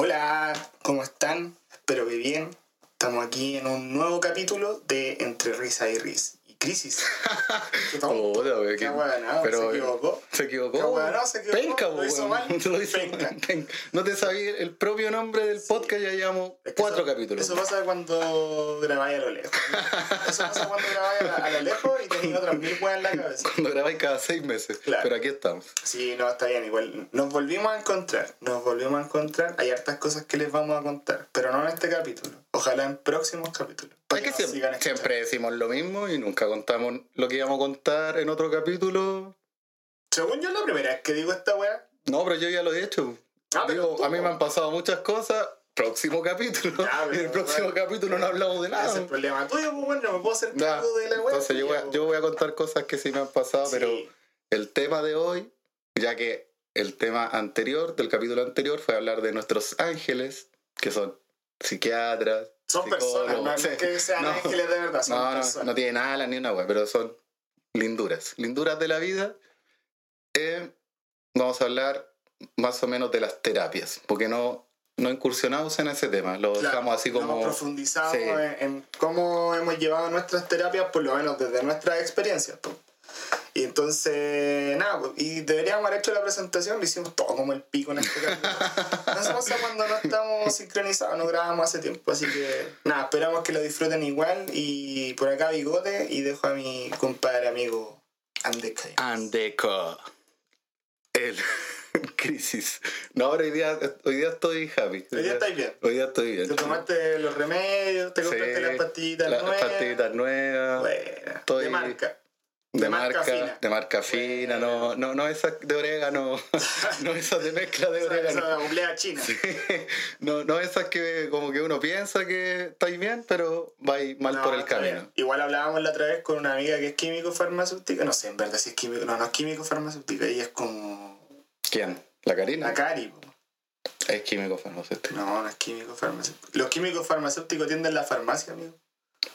Hola, ¿cómo están? Espero que bien. Estamos aquí en un nuevo capítulo de Entre Risa y Ris. Crisis. Se equivocó. Se equivocó. Qué huevonao, se equivocó. Penca, Lo hizo mal. Lo hizo Penca. penca. No te sabía el propio nombre del podcast, ya llevamos Es que cuatro eso- capítulos. Eso pasa cuando grabáis a lo lejos. Eso pasa cuando grabáis a, a lo lejos y tenéis otras mil weas en la cabeza. Cuando grabáis cada seis meses. Claro. Pero aquí estamos. Sí, no, está bien, igual. Nos volvimos a encontrar, nos volvimos a encontrar. Hay hartas cosas que les vamos a contar, pero no en este capítulo. Ojalá en próximos capítulos. Es que siempre, siempre decimos lo mismo y nunca contamos lo que íbamos a contar en otro capítulo. Según yo, es la primera vez que digo esta wea. No, pero yo ya lo he hecho. Ah, pero Digo, tú, a mí me han pasado muchas cosas. Próximo capítulo. Ya, y en el pero, próximo bueno. capítulo no hablamos de Ese es nada. el problema tuyo, pues bueno, no me puedo hacer cargo de la wea. Entonces yo voy, a, pues. yo voy a contar cosas que sí me han pasado, Sí. pero el tema de hoy, ya que el tema anterior, del capítulo anterior, fue hablar de nuestros ángeles, que son psiquiatras. Son personas, no, no sí. es que sean No. ángeles de verdad, son No, no, personas. no tienen alas ni una wea, pero son linduras. Linduras de la vida. Eh, vamos a hablar más o menos de las terapias, porque no, no incursionamos en ese tema, lo Claro, dejamos así no como... Hemos profundizado Sí. en, en cómo hemos llevado nuestras terapias, por lo menos desde nuestras experiencias. Y entonces, nada, pues, y deberíamos haber hecho la presentación, lo hicimos todo como el pico en este capítulo. No se pasa cuando no estamos sincronizados, no grabamos hace tiempo, así que nada, esperamos que lo disfruten igual. Y por acá bigote y dejo a mi compadre amigo Andeca. Andeco. El crisis. No, ahora hoy día, hoy día estoy happy. Hoy día estáis bien. Hoy día estoy bien. Te tomaste los remedios, te compraste Sí, las pastillitas las nuevas. pastillitas nuevas. Buena. Estoy- De marca. De, de marca marca, fina. de marca fina, no, no, no esas de orégano, no esas de mezcla de Esa, orégano. esa oblea china. No, no esas que como que uno piensa que estáis bien, pero vais mal No, por el camino. bien. Igual hablábamos la otra vez con una amiga que es químico farmacéutica. No sé, en verdad si es químico. No, no es químico farmacéutica. Ella es como. ¿Quién? ¿La Karina? La Cari. po. Es químico farmacéutico. No, no es químico farmacéutico. Los químicos farmacéuticos tienden la farmacia, amigo.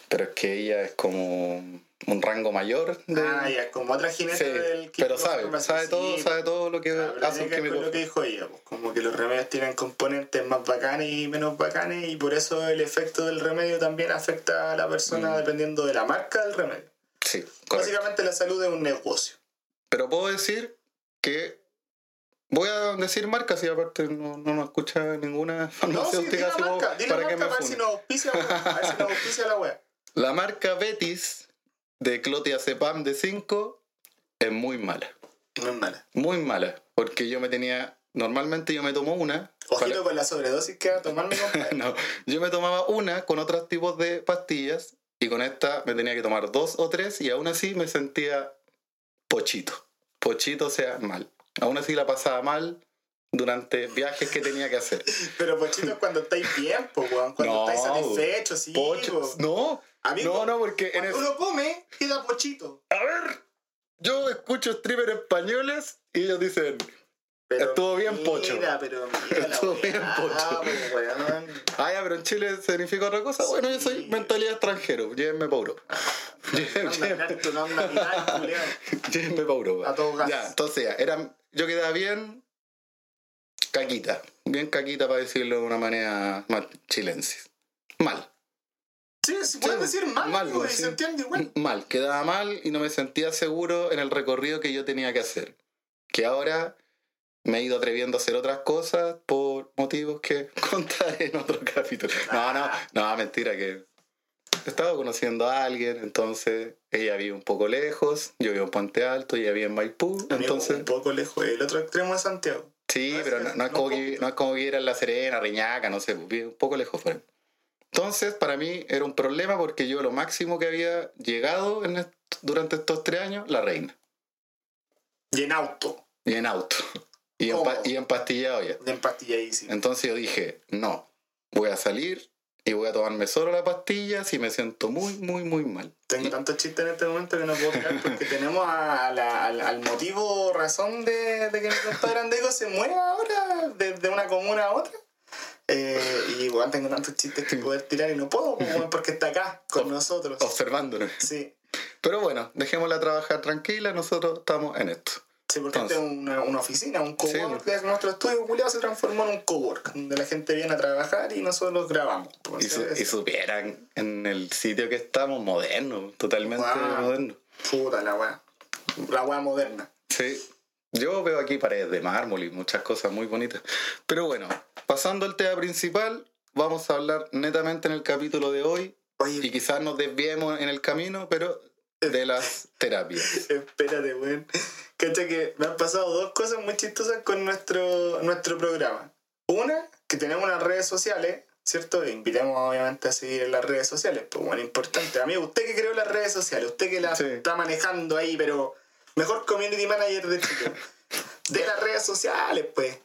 Pero es que ella es como un rango mayor de... Ah, ya, como otra jinete Sí, del pero sabe, sabe todo, Sí, sabe todo lo que Ah, hace un que químico. lo que dijo ella, pues, como que los remedios tienen componentes más bacanes y menos bacanes y por eso el efecto del remedio también afecta a la persona Mm. dependiendo de la marca del remedio. Sí, correcto. Básicamente la salud es un negocio. Pero puedo decir que voy a decir marcas y aparte no, no nos escucha ninguna No, sí, farmacéutica la así como marca, para que marca me a ver si nos auspicia, a ver si nos auspicia la wea. La marca Betis de clotiazepam de 5 es muy mala. Es mala. Muy mala. Porque yo me tenía... Normalmente yo me tomo una. Ojito para- con la sobredosis que va a tomar mi compadre. No, yo me tomaba una con otros tipos de pastillas y con esta me tenía que tomar dos o tres y aún así me sentía pochito. Pochito, o sea, mal. Aún así la pasaba mal durante viajes que tenía que hacer. Pero pochito es cuando estáis bien, po, weón. Cuando No, estáis satisfechos, sí. Pocho. po. No, Amigo, no, no, porque en cuando el... uno come, queda pochito. A ver, yo escucho streamers españoles y ellos dicen, Pero Estuvo bien, pocho. Mira, pero mira la Estuvo bien, pocho. weón. ah, ya, pero en Chile significa otra cosa. Bueno, yo soy mentalidad extranjero, llévenme para Europa. Llévenme para Europa. A todo gas. Ya, entonces ya, era, yo quedaba bien caquita. Bien caquita para decirlo de una manera más chilensis. Mal. Sí, puedes Sí, decir mal, mal, amigo, y sí. se entiende igual. Mal, quedaba mal y no me sentía seguro en el recorrido que yo tenía que hacer. Que ahora me he ido atreviendo a hacer otras cosas por motivos que contaré en otro capítulo. No, no, no, mentira, que estaba conociendo a alguien, entonces ella vive un poco lejos, yo vivo en Puente Alto, ella vive en Maipú, Amigo, entonces... un poco lejos del otro extremo de Santiago. Sí, es pero no, no es como que, no es como que ir a La Serena, Reñaca, no sé, vive un poco lejos ahí. Entonces, para mí era un problema porque yo lo máximo que había llegado en est- durante estos tres años, la reina. Y en auto, Y en auto. Y, en, pa- Cómodo. y empastillado ya. de empastilladísimo. Entonces yo dije, no, voy a salir y voy a tomarme solo la pastilla si me siento muy, muy, muy mal. Tengo tantos chistes en este momento que no puedo creer porque tenemos a la- al, al motivo, razón de, de que mi compadre Andego se mueva ahora desde una comuna a otra. Eh, y bueno, tengo tantos chistes que poder tirar y no puedo pues, porque está acá con Ob- nosotros. Observándonos. Sí, Pero bueno, dejémosla trabajar tranquila, nosotros estamos en esto. Sí, porque esta es una, una oficina, un Sí, cowork. de nuestro estudio culiado se transformó en un cowork, donde la gente viene a trabajar y nosotros grabamos. Y, su- Entonces, y supieran en el sitio que estamos, moderno, totalmente Wow. moderno. Puta la weá. La weá moderna. Sí. Yo veo aquí paredes de mármol y muchas cosas muy bonitas. Pero bueno, pasando al tema principal, vamos a hablar netamente en el capítulo de hoy. Y quizás nos desviemos en el camino, pero de las terapias. espérate, weón. Cacha que me han pasado dos cosas muy chistosas con nuestro, nuestro programa. Una, que tenemos unas redes sociales, ¿cierto? E invitamos obviamente a seguir en las redes sociales. Pues bueno, importante. Amigo, usted que creó las redes sociales, usted que las Sí. está manejando ahí, pero mejor community manager de Chile. De las redes sociales, pues.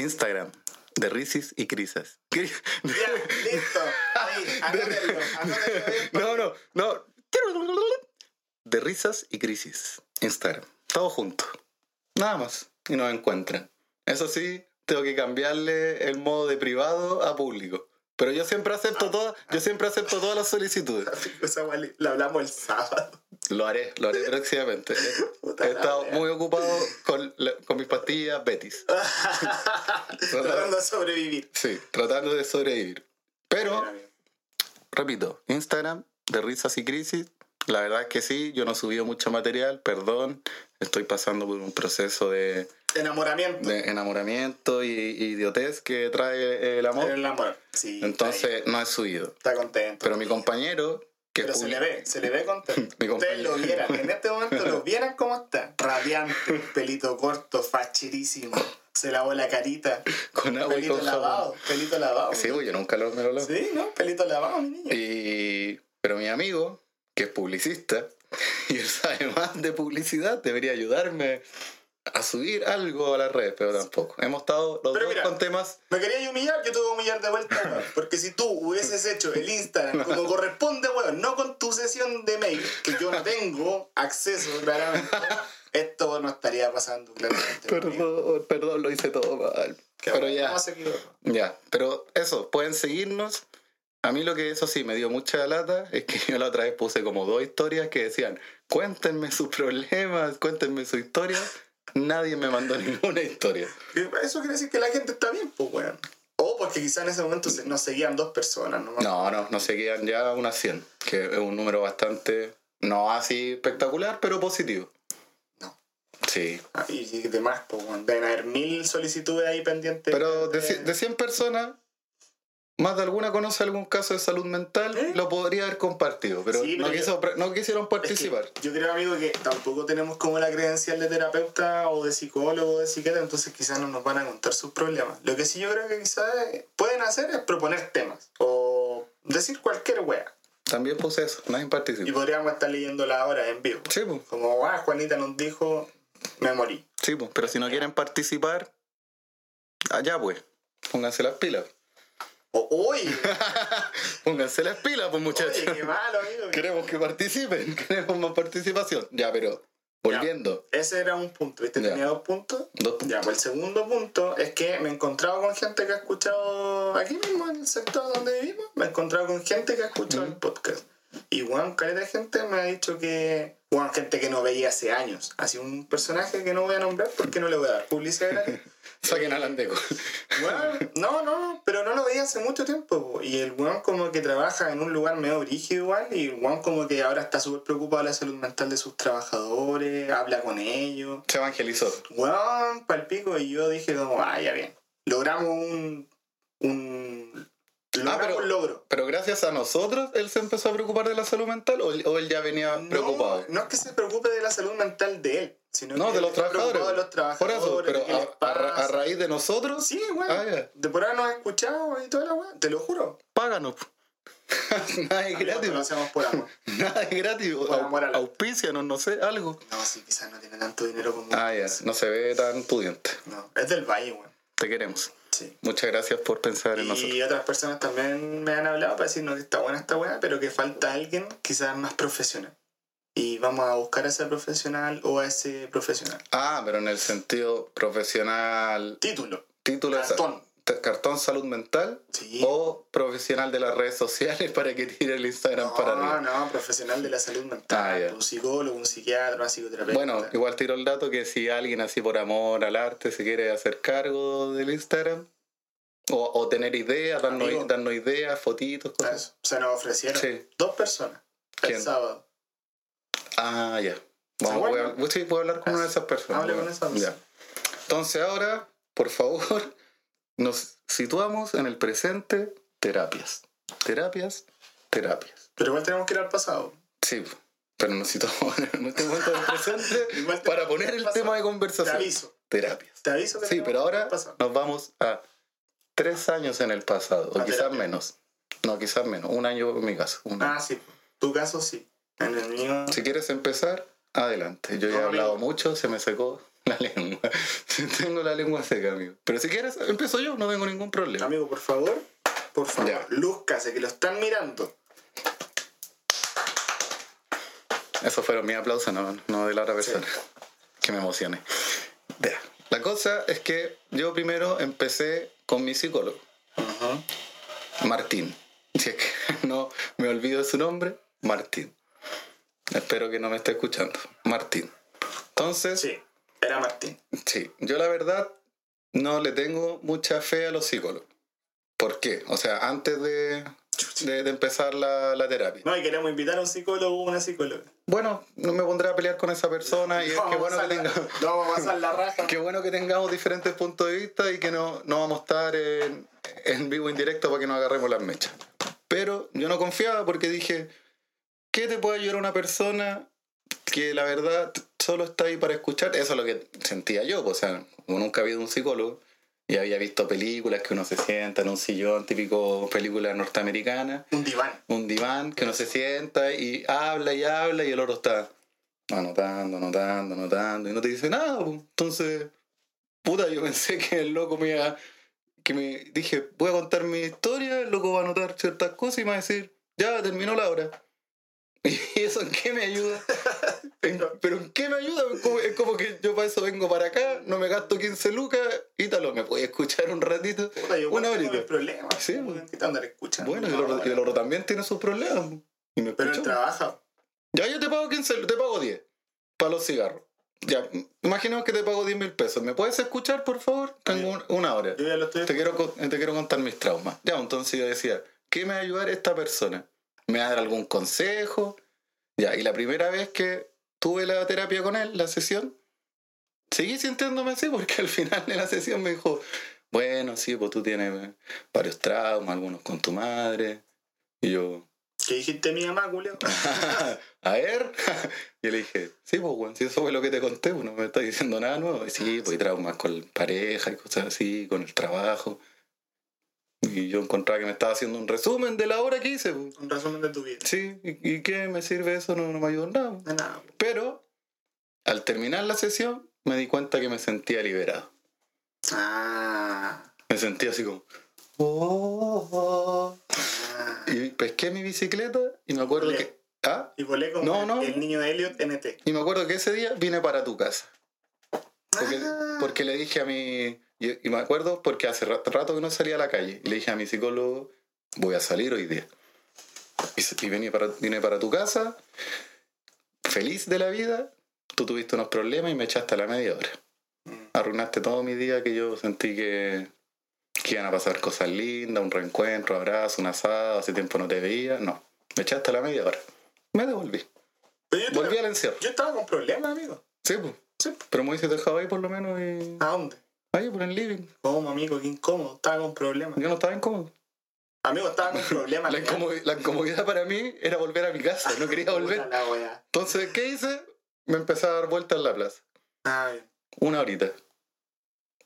Instagram, de Risis y Crisas. Ya, listo. Ahí, anótenlo, anótenlo. No, no, no. De risas y crisis. Instagram. Todo junto. Nada más. Y nos encuentran. Eso sí, tengo que cambiarle el modo de privado a público. Pero yo siempre acepto todas, yo siempre acepto todas las solicitudes. Esa la hablamos el sábado. Lo haré, lo haré próximamente. He estado muy ocupado con, con mis pastillas Betis. Tratando de sobrevivir. Sí, tratando de sobrevivir. Pero, repito, Instagram, de risas y crisis. La verdad es que sí, yo no he subido mucho material, perdón. Estoy pasando por un proceso de, Enamoramiento. de enamoramiento y, y idiotez que trae el amor. El amor. Sí. Entonces no he subido. Está contento. Pero mi compañero, que Pero se le ve, se le ve contento. Mi Ustedes lo vieran, en este momento lo vieran cómo está. Radiante, pelito corto, facherísimo. Se lavó la carita. con agua y Pelito con lavado, jabón. pelito lavado. Sí, yo nunca lo, me lo lavo. Sí, ¿no? Pelito lavado, mi niño. Y, pero mi amigo, que es publicista, y él sabe más de publicidad, debería ayudarme a subir algo a las redes, pero tampoco. Hemos estado los Pero dos mira. con temas. Me quería humillar, yo te voy a humillar de vuelta, weón. Porque si tú hubieses hecho el Instagram como corresponde, weón, no con tu sesión de mail, que yo no tengo acceso claramente, esto no estaría pasando claramente. Perdón, perdón, lo hice todo mal. Que, Pero weón, ya, no ya. Pero eso, pueden seguirnos. A mí lo que eso sí me dio mucha lata es que yo la otra vez puse como dos historias que decían, cuéntenme sus problemas, cuéntenme su historia. Nadie me mandó ninguna historia. Eso quiere decir que la gente está bien, pues, weón. O porque quizá en ese momento nos seguían dos personas, ¿no? No, no, nos seguían ya unas 100, que es un número bastante, no así espectacular, pero positivo. No. Sí. Ah, Y, demás, pues. Deben haber mil solicitudes ahí pendientes. Pero de, de 100 personas, más de alguna conoce algún caso de salud mental, ¿Eh? lo podría haber compartido, pero, Sí, no, quiso quisieron Es que participar. yo creo, amigo, que tampoco tenemos como la credencial de terapeuta o de psicólogo o de psiquiatra, entonces quizás no nos van a contar sus problemas. Lo que sí yo creo que quizás pueden hacer es proponer temas o decir cualquier wea. También puse eso, nadie Y participó. podríamos estar leyéndola ahora en vivo. Sí, pues, Como, ah, Juanita nos dijo, me morí. sí, pues, pero si no quieren participar, allá pues, pónganse las pilas. Uy, Pónganse las pilas, pues muchachos. oye, qué malo, amigo. Queremos que participen, queremos más participación. Ya, pero volviendo. Ese era un punto, ¿viste? Tenía dos puntos. Dos puntos. Ya, pues el segundo punto es que me he encontrado con gente que ha escuchado aquí mismo en el sector donde vivimos. Me he encontrado con gente que ha escuchado el podcast. Y Juan, caleta de gente me ha dicho que. Juan, gente que no veía hace años. Así un personaje que no voy a nombrar porque no le voy a dar publicidad gratis. Saquen al andeco. Weón, no, no, pero no lo veía hace mucho tiempo. po. Y el weón como que trabaja en un lugar medio brígido igual. Y el weón como que ahora está súper preocupado de la salud mental de sus trabajadores, habla con ellos. Se evangelizó. Weón, palpico. Y yo dije como, ah, ya bien. Logramos un... un logramos pero- un logro. Pero gracias a nosotros, él se empezó a preocupar de la salud mental o, él- o él ya venía preocupado. No, no es que se preocupe de la salud mental de él, sino No, que de él los trabajadores. de los Por trabajadores. eso, pero a, a ra- a pasa. raíz de nosotros, Sí, weón. Ah. De por ahí nos ha escuchado y toda la weón. Te lo juro. páganos. Nada es gratis. Lo hacemos por amor. Nada es gratis. Por amor al- Auspicianos, no sé, algo. No, sí, quizás no tiene tanto dinero como. Ah, ya. No se ve tan pudiente. No, es del Valle, weón. Te queremos. Sí. Muchas gracias por pensar en nosotros. Y otras personas también me han hablado para decirnos que está buena esta weá, pero que falta alguien quizás más profesional. Y vamos a buscar a ese profesional o a ese profesional. Ah, pero en el sentido profesional. Título. Título Cartón. Cartón salud mental Sí. o profesional de las redes sociales para que tire el Instagram No, para arriba. no, profesional de la salud mental. Ah. Un psicólogo, un psiquiatra, una psicoterapeuta. Bueno, igual tiro el dato que si alguien así por amor al arte se quiere hacer cargo del Instagram o, o tener ideas, darnos, ideas, fotitos, cosas. Se nos ofrecieron Sí. dos personas ¿Quién? el sábado. Ah, ya. Vamos, voy, a, sí, hablar con una de esas personas. Hable con Bueno, esa persona. ya. Entonces ahora, por favor, nos situamos en el presente, terapias. Terapias, terapias. Pero igual tenemos que ir al pasado. Sí, pero nos situamos en este momento del presente para poner el pasado. tema de Te conversación. aviso. Terapias. Te aviso que Sí, pero ahora nos vamos a tres años en el pasado, o A quizás terapia. menos. No, quizás menos. Un año en mi caso. un año. Ah, sí. Tu caso sí. En el mío. Si quieres empezar, adelante. Yo ya he hablado amigo. mucho, se me secó la lengua. Tengo la lengua seca, amigo. Pero si quieres, empiezo yo, no tengo ningún problema. Amigo, por favor. Por favor. Ya. Lúzcase, que lo están mirando. Esos fueron mis aplausos, no, no de la otra persona. Que me emocione. Ya. La cosa es que yo primero empecé con mi psicólogo. Martín. Si es que no me olvido de su nombre, Martín. Espero que no me esté escuchando. Martín. Entonces, Sí. Era Martín. Sí, yo la verdad no le tengo mucha fe a los psicólogos. ¿Por qué? O sea, antes de, de, de empezar la, la terapia. No, y queremos invitar a un psicólogo o una psicóloga. Bueno, no me pondré a pelear con esa persona y es No, que vamos bueno que, pasar la- tenga- no, vamos a pasar la raja. qué bueno que tengamos diferentes puntos de vista y que no, no vamos a estar en, en vivo indirecto para que no agarremos las mechas. Pero yo no confiaba porque dije, ¿qué te puede ayudar una persona que la verdad solo está ahí para escuchar? Eso es lo que sentía yo, pues, o sea, como nunca había ido a un psicólogo y había visto películas que uno se sienta en un sillón, típico película norteamericana, Un diván. un diván que uno se sienta y habla y habla y el otro está anotando, anotando, anotando y no te dice nada. pues. Entonces, puta, yo pensé que el loco me iba, que me dije, voy a contar mi historia, el loco va a anotar ciertas cosas y me va a decir, ya terminó la hora. ¿Y eso en qué me ayuda? ¿En- ¿Pero en qué me ayuda? Es como, que yo para eso vengo para acá, no me gasto 15 lucas y tal, me puede escuchar un ratito. Puta, yo Una horita. mis problemas. Sí, ¿Cómo bueno. te te andar escuchando? Bueno, y el No, el otro también tiene sus problemas. Y me Pero escucha. él trabaja. Ya yo te pago 15, te pago 10 para los cigarros. Ya, imaginemos que te pago 10 mil pesos. ¿Me puedes escuchar, por favor? Tengo un- una hora. Yo ya lo estoy Te quiero, te quiero contar mis traumas. Ya, entonces yo decía, ¿qué me va a ayudar esta persona? ¿Me va a dar algún consejo? Ya, y la primera vez que tuve la terapia con él, la sesión, seguí sintiéndome así porque al final de la sesión me dijo, bueno, sí, pues tú tienes varios traumas, algunos con tu madre. Y yo, ¿Qué dijiste mi mamá, Julio? a ver. y le dije, sí, pues, bueno, si eso fue lo que te conté, pues no me estás diciendo nada nuevo. Y sí, pues hay traumas con pareja y cosas así, con el trabajo. Y yo encontraba que me estaba haciendo un resumen de la hora que hice. pues. Un resumen de tu vida. Sí, ¿y, y qué me sirve eso? No, no me ayudó en nada. De nada. Pero al terminar la sesión me di cuenta que me sentía liberado. Ah. Me sentía así como... "Oh, oh". ah. Y pesqué mi bicicleta y me acuerdo Olé. que... ¿Ah? Y volé como No, el- no. el niño de Elliot NT. Y me acuerdo que ese día vine para tu casa. Porque, Ah. porque le dije a mi... Y, y me acuerdo porque hace ra- rato que no salía a la calle. Y le dije a mi psicólogo, voy a salir hoy día. Y, y vine, para, vine para tu casa, feliz de la vida. Tú tuviste unos problemas y me echaste a la media hora. Mm. Arruinaste todo mi día que yo sentí que, que iban a pasar cosas lindas, un reencuentro, abrazo, un asado, hace tiempo no te veía. No, me echaste a la media hora. Me devolví. Volví al encierro. yo estaba con problemas, amigo. Sí, pues. Sí. Pero me hubiese dejado ahí por lo menos y... ¿A dónde? Ahí por el living. ¿Cómo, amigo? Qué incómodo. Estaba con problemas. Yo no estaba incómodo. Amigo, estaba con problemas. La, incomodi- la incomodidad para mí era volver a mi casa. No quería volver. Entonces, ¿qué hice? Me empecé a dar vueltas en la plaza. Ah, bien. Una horita.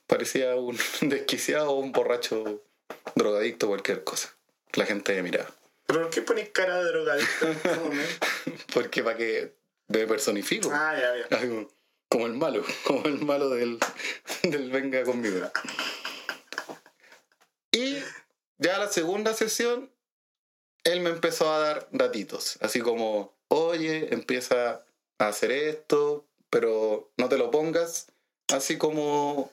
Parecía un desquiciado o un borracho drogadicto, cualquier cosa. La gente me miraba. ¿Pero por qué pones cara de drogadicto en este momento? Porque para que me personifico. Ah, ya, ya. Como el malo, como el malo del, del venga conmigo. Y ya la segunda sesión, él me empezó a dar datitos, así como, oye, empieza a hacer esto, pero no te lo pongas así como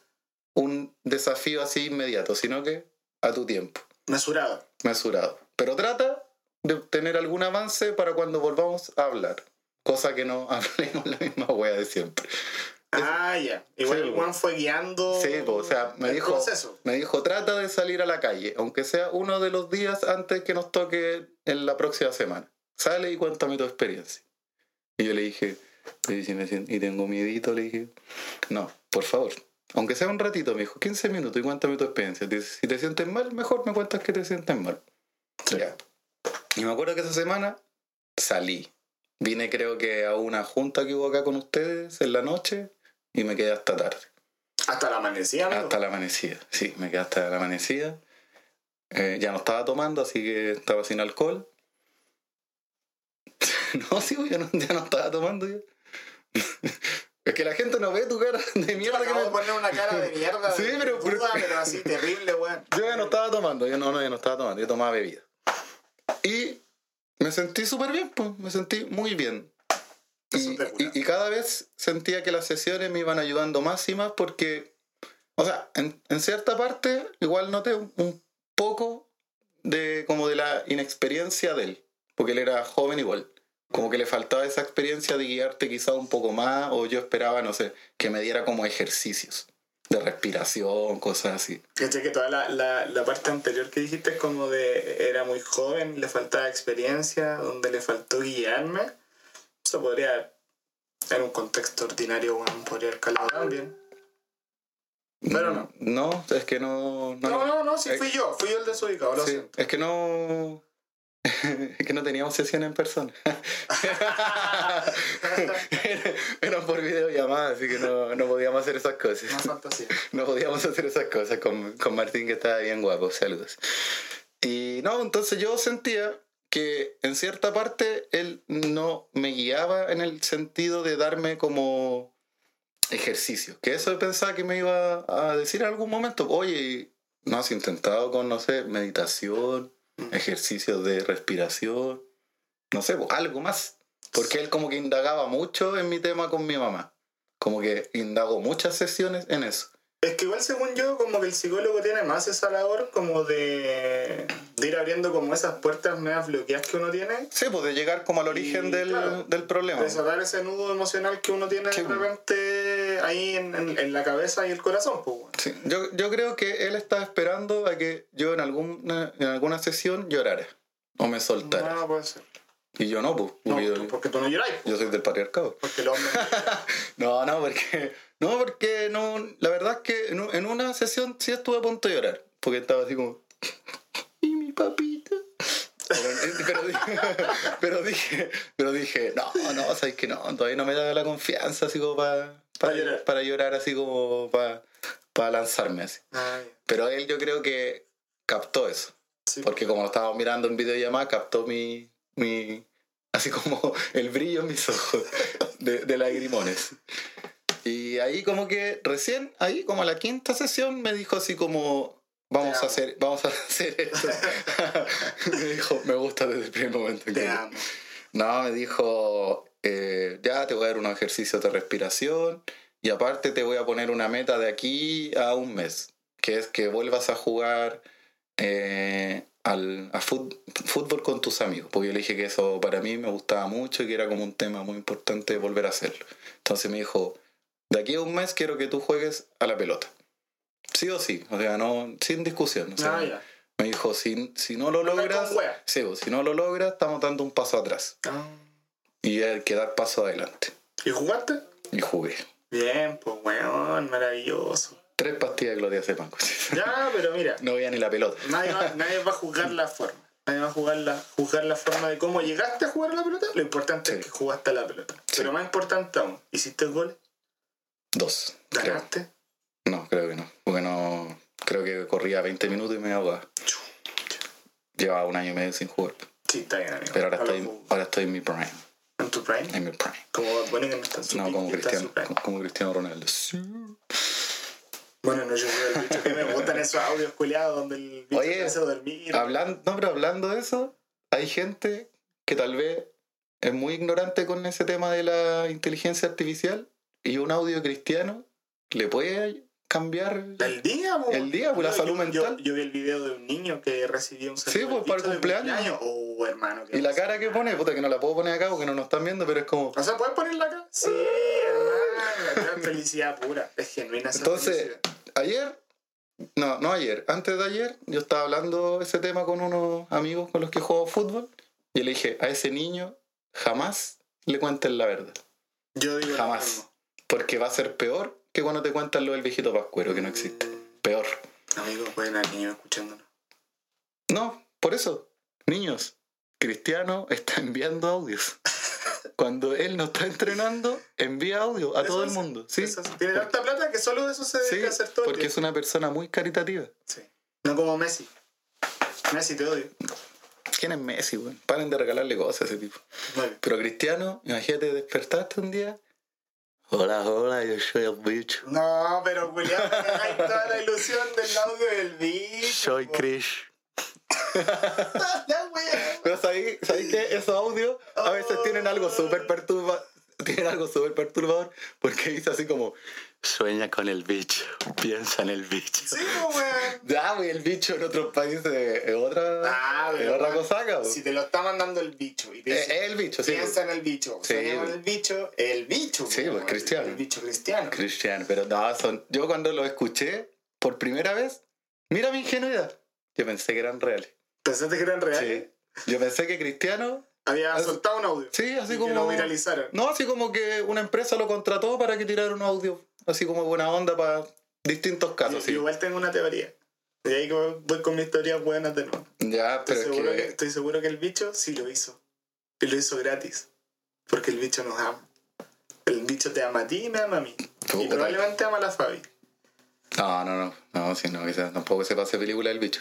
un desafío así inmediato, sino que a tu tiempo, Mesurado. mesurado. Pero trata de tener algún avance para cuando volvamos a hablar. Cosa que no hablemos la misma wea de siempre. Ah, ya. Igual Sí. Juan fue guiando. Sí, o sea, me el dijo, proceso. me dijo, trata de salir a la calle, aunque sea uno de los días antes que nos toque en la próxima semana. Sale y cuéntame tu experiencia. Y yo le dije, "Oye, si me sien- y tengo miedito, le dije, no, por favor. Aunque sea un ratito, me dijo, 15 minutos y cuéntame tu experiencia. Si te sientes mal, mejor me cuentas que te sientes mal. Sí. Ya. Y me acuerdo que esa semana salí. Vine creo que a una junta que hubo acá con ustedes en la noche y me quedé hasta tarde. Hasta la amanecida, amigo. Hasta la amanecida, sí, me quedé hasta la amanecida. Eh, ya no estaba tomando, así que estaba sin alcohol. no, sí, ya no, ya no estaba tomando. ya. es que la gente no ve tu cara de mierda que Acabo de me... poner una cara de mierda. Sí, de pero- pero- así terrible, weón. Yo ya no estaba tomando, yo no, no, ya no estaba tomando, yo tomaba bebida. Y me sentí súper bien, pues, me sentí muy bien. Y, y- y cada vez sentía que las sesiones me iban ayudando más y más porque, o sea, en, en cierta parte igual noté un, un poco de como de la inexperiencia de él, porque él era joven igual. Como que le faltaba esa experiencia de guiarte quizá un poco más, o yo esperaba, no sé, que me diera como ejercicios de respiración, cosas así. Caché que toda la, la, la parte anterior que dijiste es como de era muy joven, le faltaba experiencia, donde le faltó guiarme. Eso podría, en un contexto ordinario, weón, podría haber calado también. Pero no. No, es que no. No, No, no, no, sí Eh, fui yo, fui yo el desubicado, lo sí, siento. es que no. Es que no teníamos sesión en persona. Eran por videollamada, así que no, no podíamos hacer esas cosas. No podíamos hacer esas cosas con, con Martín, que estaba bien guapo. Saludos. Y no, entonces yo sentía que en cierta parte él no me guiaba en el sentido de darme como ejercicio. Que eso pensaba que me iba a decir en algún momento. Oye, ¿no has intentado con, no sé, meditación, ejercicios de respiración? No sé, algo más. Porque él como que indagaba mucho en mi tema con mi mamá. Como que indagó muchas sesiones en eso. Es que igual según yo, como que el psicólogo tiene más esa labor como de, de ir abriendo como esas puertas medias bloqueadas que uno tiene, Sí, pues de llegar como al origen Y, del, claro, del problema. de desatar ese nudo emocional que uno tiene Sí, de pues. repente ahí en, en- en la cabeza y el corazón, pues, weón. Sí, yo, yo creo que él estaba esperando a que yo en alguna, en alguna sesión llorara o me soltara. No, puede ser. Y yo no, pues. No, porque yo, tú- porque tú no lloráis, pues, yo soy del patriarcado. porque el hombre... No, no, porque. No, porque no. La verdad es que en, un- en una sesión sí estuve a punto de llorar. Porque estaba así como. Y mi papita. Pero, pero dije, pero dije, pero dije, no, no, sabes que no, todavía no me da la confianza así como para, Pa llorar. para llorar, así como para, para lanzarme así. Ay, Pero él yo creo que captó eso. sí. Porque como lo estábamos mirando en videollamada, captó mi, mi. Así como el brillo en mis ojos de, de lagrimones. Y ahí como que recién, ahí como a la quinta sesión, me dijo así como. Vamos Te a amo. hacer, vamos a hacer esto. me dijo, me gusta desde el primer momento. en que- Te amo. no, me dijo, eh, ya te voy a dar unos ejercicios de respiración y aparte te voy a poner una meta de aquí a un mes, que es que vuelvas a jugar eh, al, a fútbol con tus amigos, porque yo le dije que eso para mí me gustaba mucho y que era como un tema muy importante volver a hacerlo. Entonces me dijo, de aquí a un mes quiero que tú juegues a la pelota. Sí o sí, o sea, no, sin discusión. o sea, Ah, ya. me dijo, si, si no lo No logras, sí, pues, si no lo logras, estamos dando un paso atrás. Ah. Y hay que dar paso adelante. ¿Y jugaste? Y jugué. Bien, pues, weón, maravilloso. Tres pastillas de clodiazepam. Ya, pero mira, No veía ni la pelota. nadie va, nadie va a juzgar la forma. Nadie va a jugar la, juzgar la forma de cómo llegaste a jugar la pelota. Lo importante Sí. es que jugaste a la pelota. Sí. Pero más importante aún, ¿hiciste gol? Dos. ¿Ganaste? No, creo que no. Porque no. Creo que corría 20 minutos y me ahogaba. Llevaba un año y medio sin jugar. Sí, está bien, amigo. Pero ahora estoy, ahora estoy en mi prime. ¿En tu prime? En mi prime. Como bueno que no está en su No, pick, como está en Cristiano, su prime. como, como Cristiano Ronaldo. Bueno, no, yo soy el bicho que me gustan esos audios culiados donde el bicho Oye, me hace dormir. Hablando, no, pero hablando de eso, hay gente que tal vez es muy ignorante con ese tema de la inteligencia artificial y un audio cristiano le puede cambiar El día. El día, po, la Yo- salud yo- mental. Yo, yo vi el video de un niño que recibió un Sí, saludo pues, del para el de cumpleaños. Oh, hermano. Y la cara que pone, puta que no la puedo poner acá porque no nos están viendo, pero es como... O sea, ¿puedes ponerla acá? Sí, hermano. Felicidad pura. Es genuina esa Entonces, felicidad. ayer, no, no ayer, antes de ayer, yo estaba hablando ese tema con unos amigos con los que juego fútbol y le dije, a ese niño jamás le cuenten la verdad. Yo digo Jamás. Porque va a ser peor que cuando te cuentan lo del viejito pascuero, que no existe. Peor. Amigos, pueden haber niños escuchándonos. No, por eso, niños, Cristiano está enviando audios. Cuando él no está entrenando, envía audio a Eso todo el mundo. Sí, Eso. Tiene tanta plata que solo de eso se sí dedica a hacer todo. porque es una persona muy caritativa. Sí. No como Messi. Messi te odio. ¿Quién es Messi, güey? Paren de regalarle cosas a ese tipo. Pero Cristiano, imagínate, despertaste un día. Hola, hola, yo soy el bicho. No, pero Julián, me cagáis toda la ilusión del audio del bicho. Soy po. Chris. ya, weón. Pero ¿sabéis sabéis que esos audios a veces tienen algo súper perturbador? Tienen algo súper perturbador porque dice así como sueña con el bicho, piensa en el bicho. Sí, weón. Ya, güey, el bicho en otros países es otra, Ah, es pero, otra weón, cosaca, güey. Si te lo está mandando el bicho y te Eh, dice, el bicho, sí. piensa en el bicho, Sí, sueña con el bicho, el bicho. Sí, pues, cristiano. El bicho cristiano. Cristiano, pero no, son, yo cuando lo escuché por primera vez, mira mi ingenuidad. Yo pensé que eran reales. ¿Pensaste que eran reales? Sí. Yo pensé que Cristiano, Había soltado un audio. sí, así y como... Que lo viralizaron. No, así como que una empresa lo contrató para que tirara un audio, así como buena onda para distintos casos. Yo- sí. igual tengo una teoría. Y ahí voy con mis teorías buenas de nuevo. Ya, Estoy pero es seguro, que... que... estoy seguro que el bicho sí lo hizo. Y lo hizo gratis. Porque el bicho nos ama. El bicho te ama a ti y me ama a mí. Y probablemente ama a la Fabi. No, no, no, no, sí, no, sea- tampoco se pase película del bicho.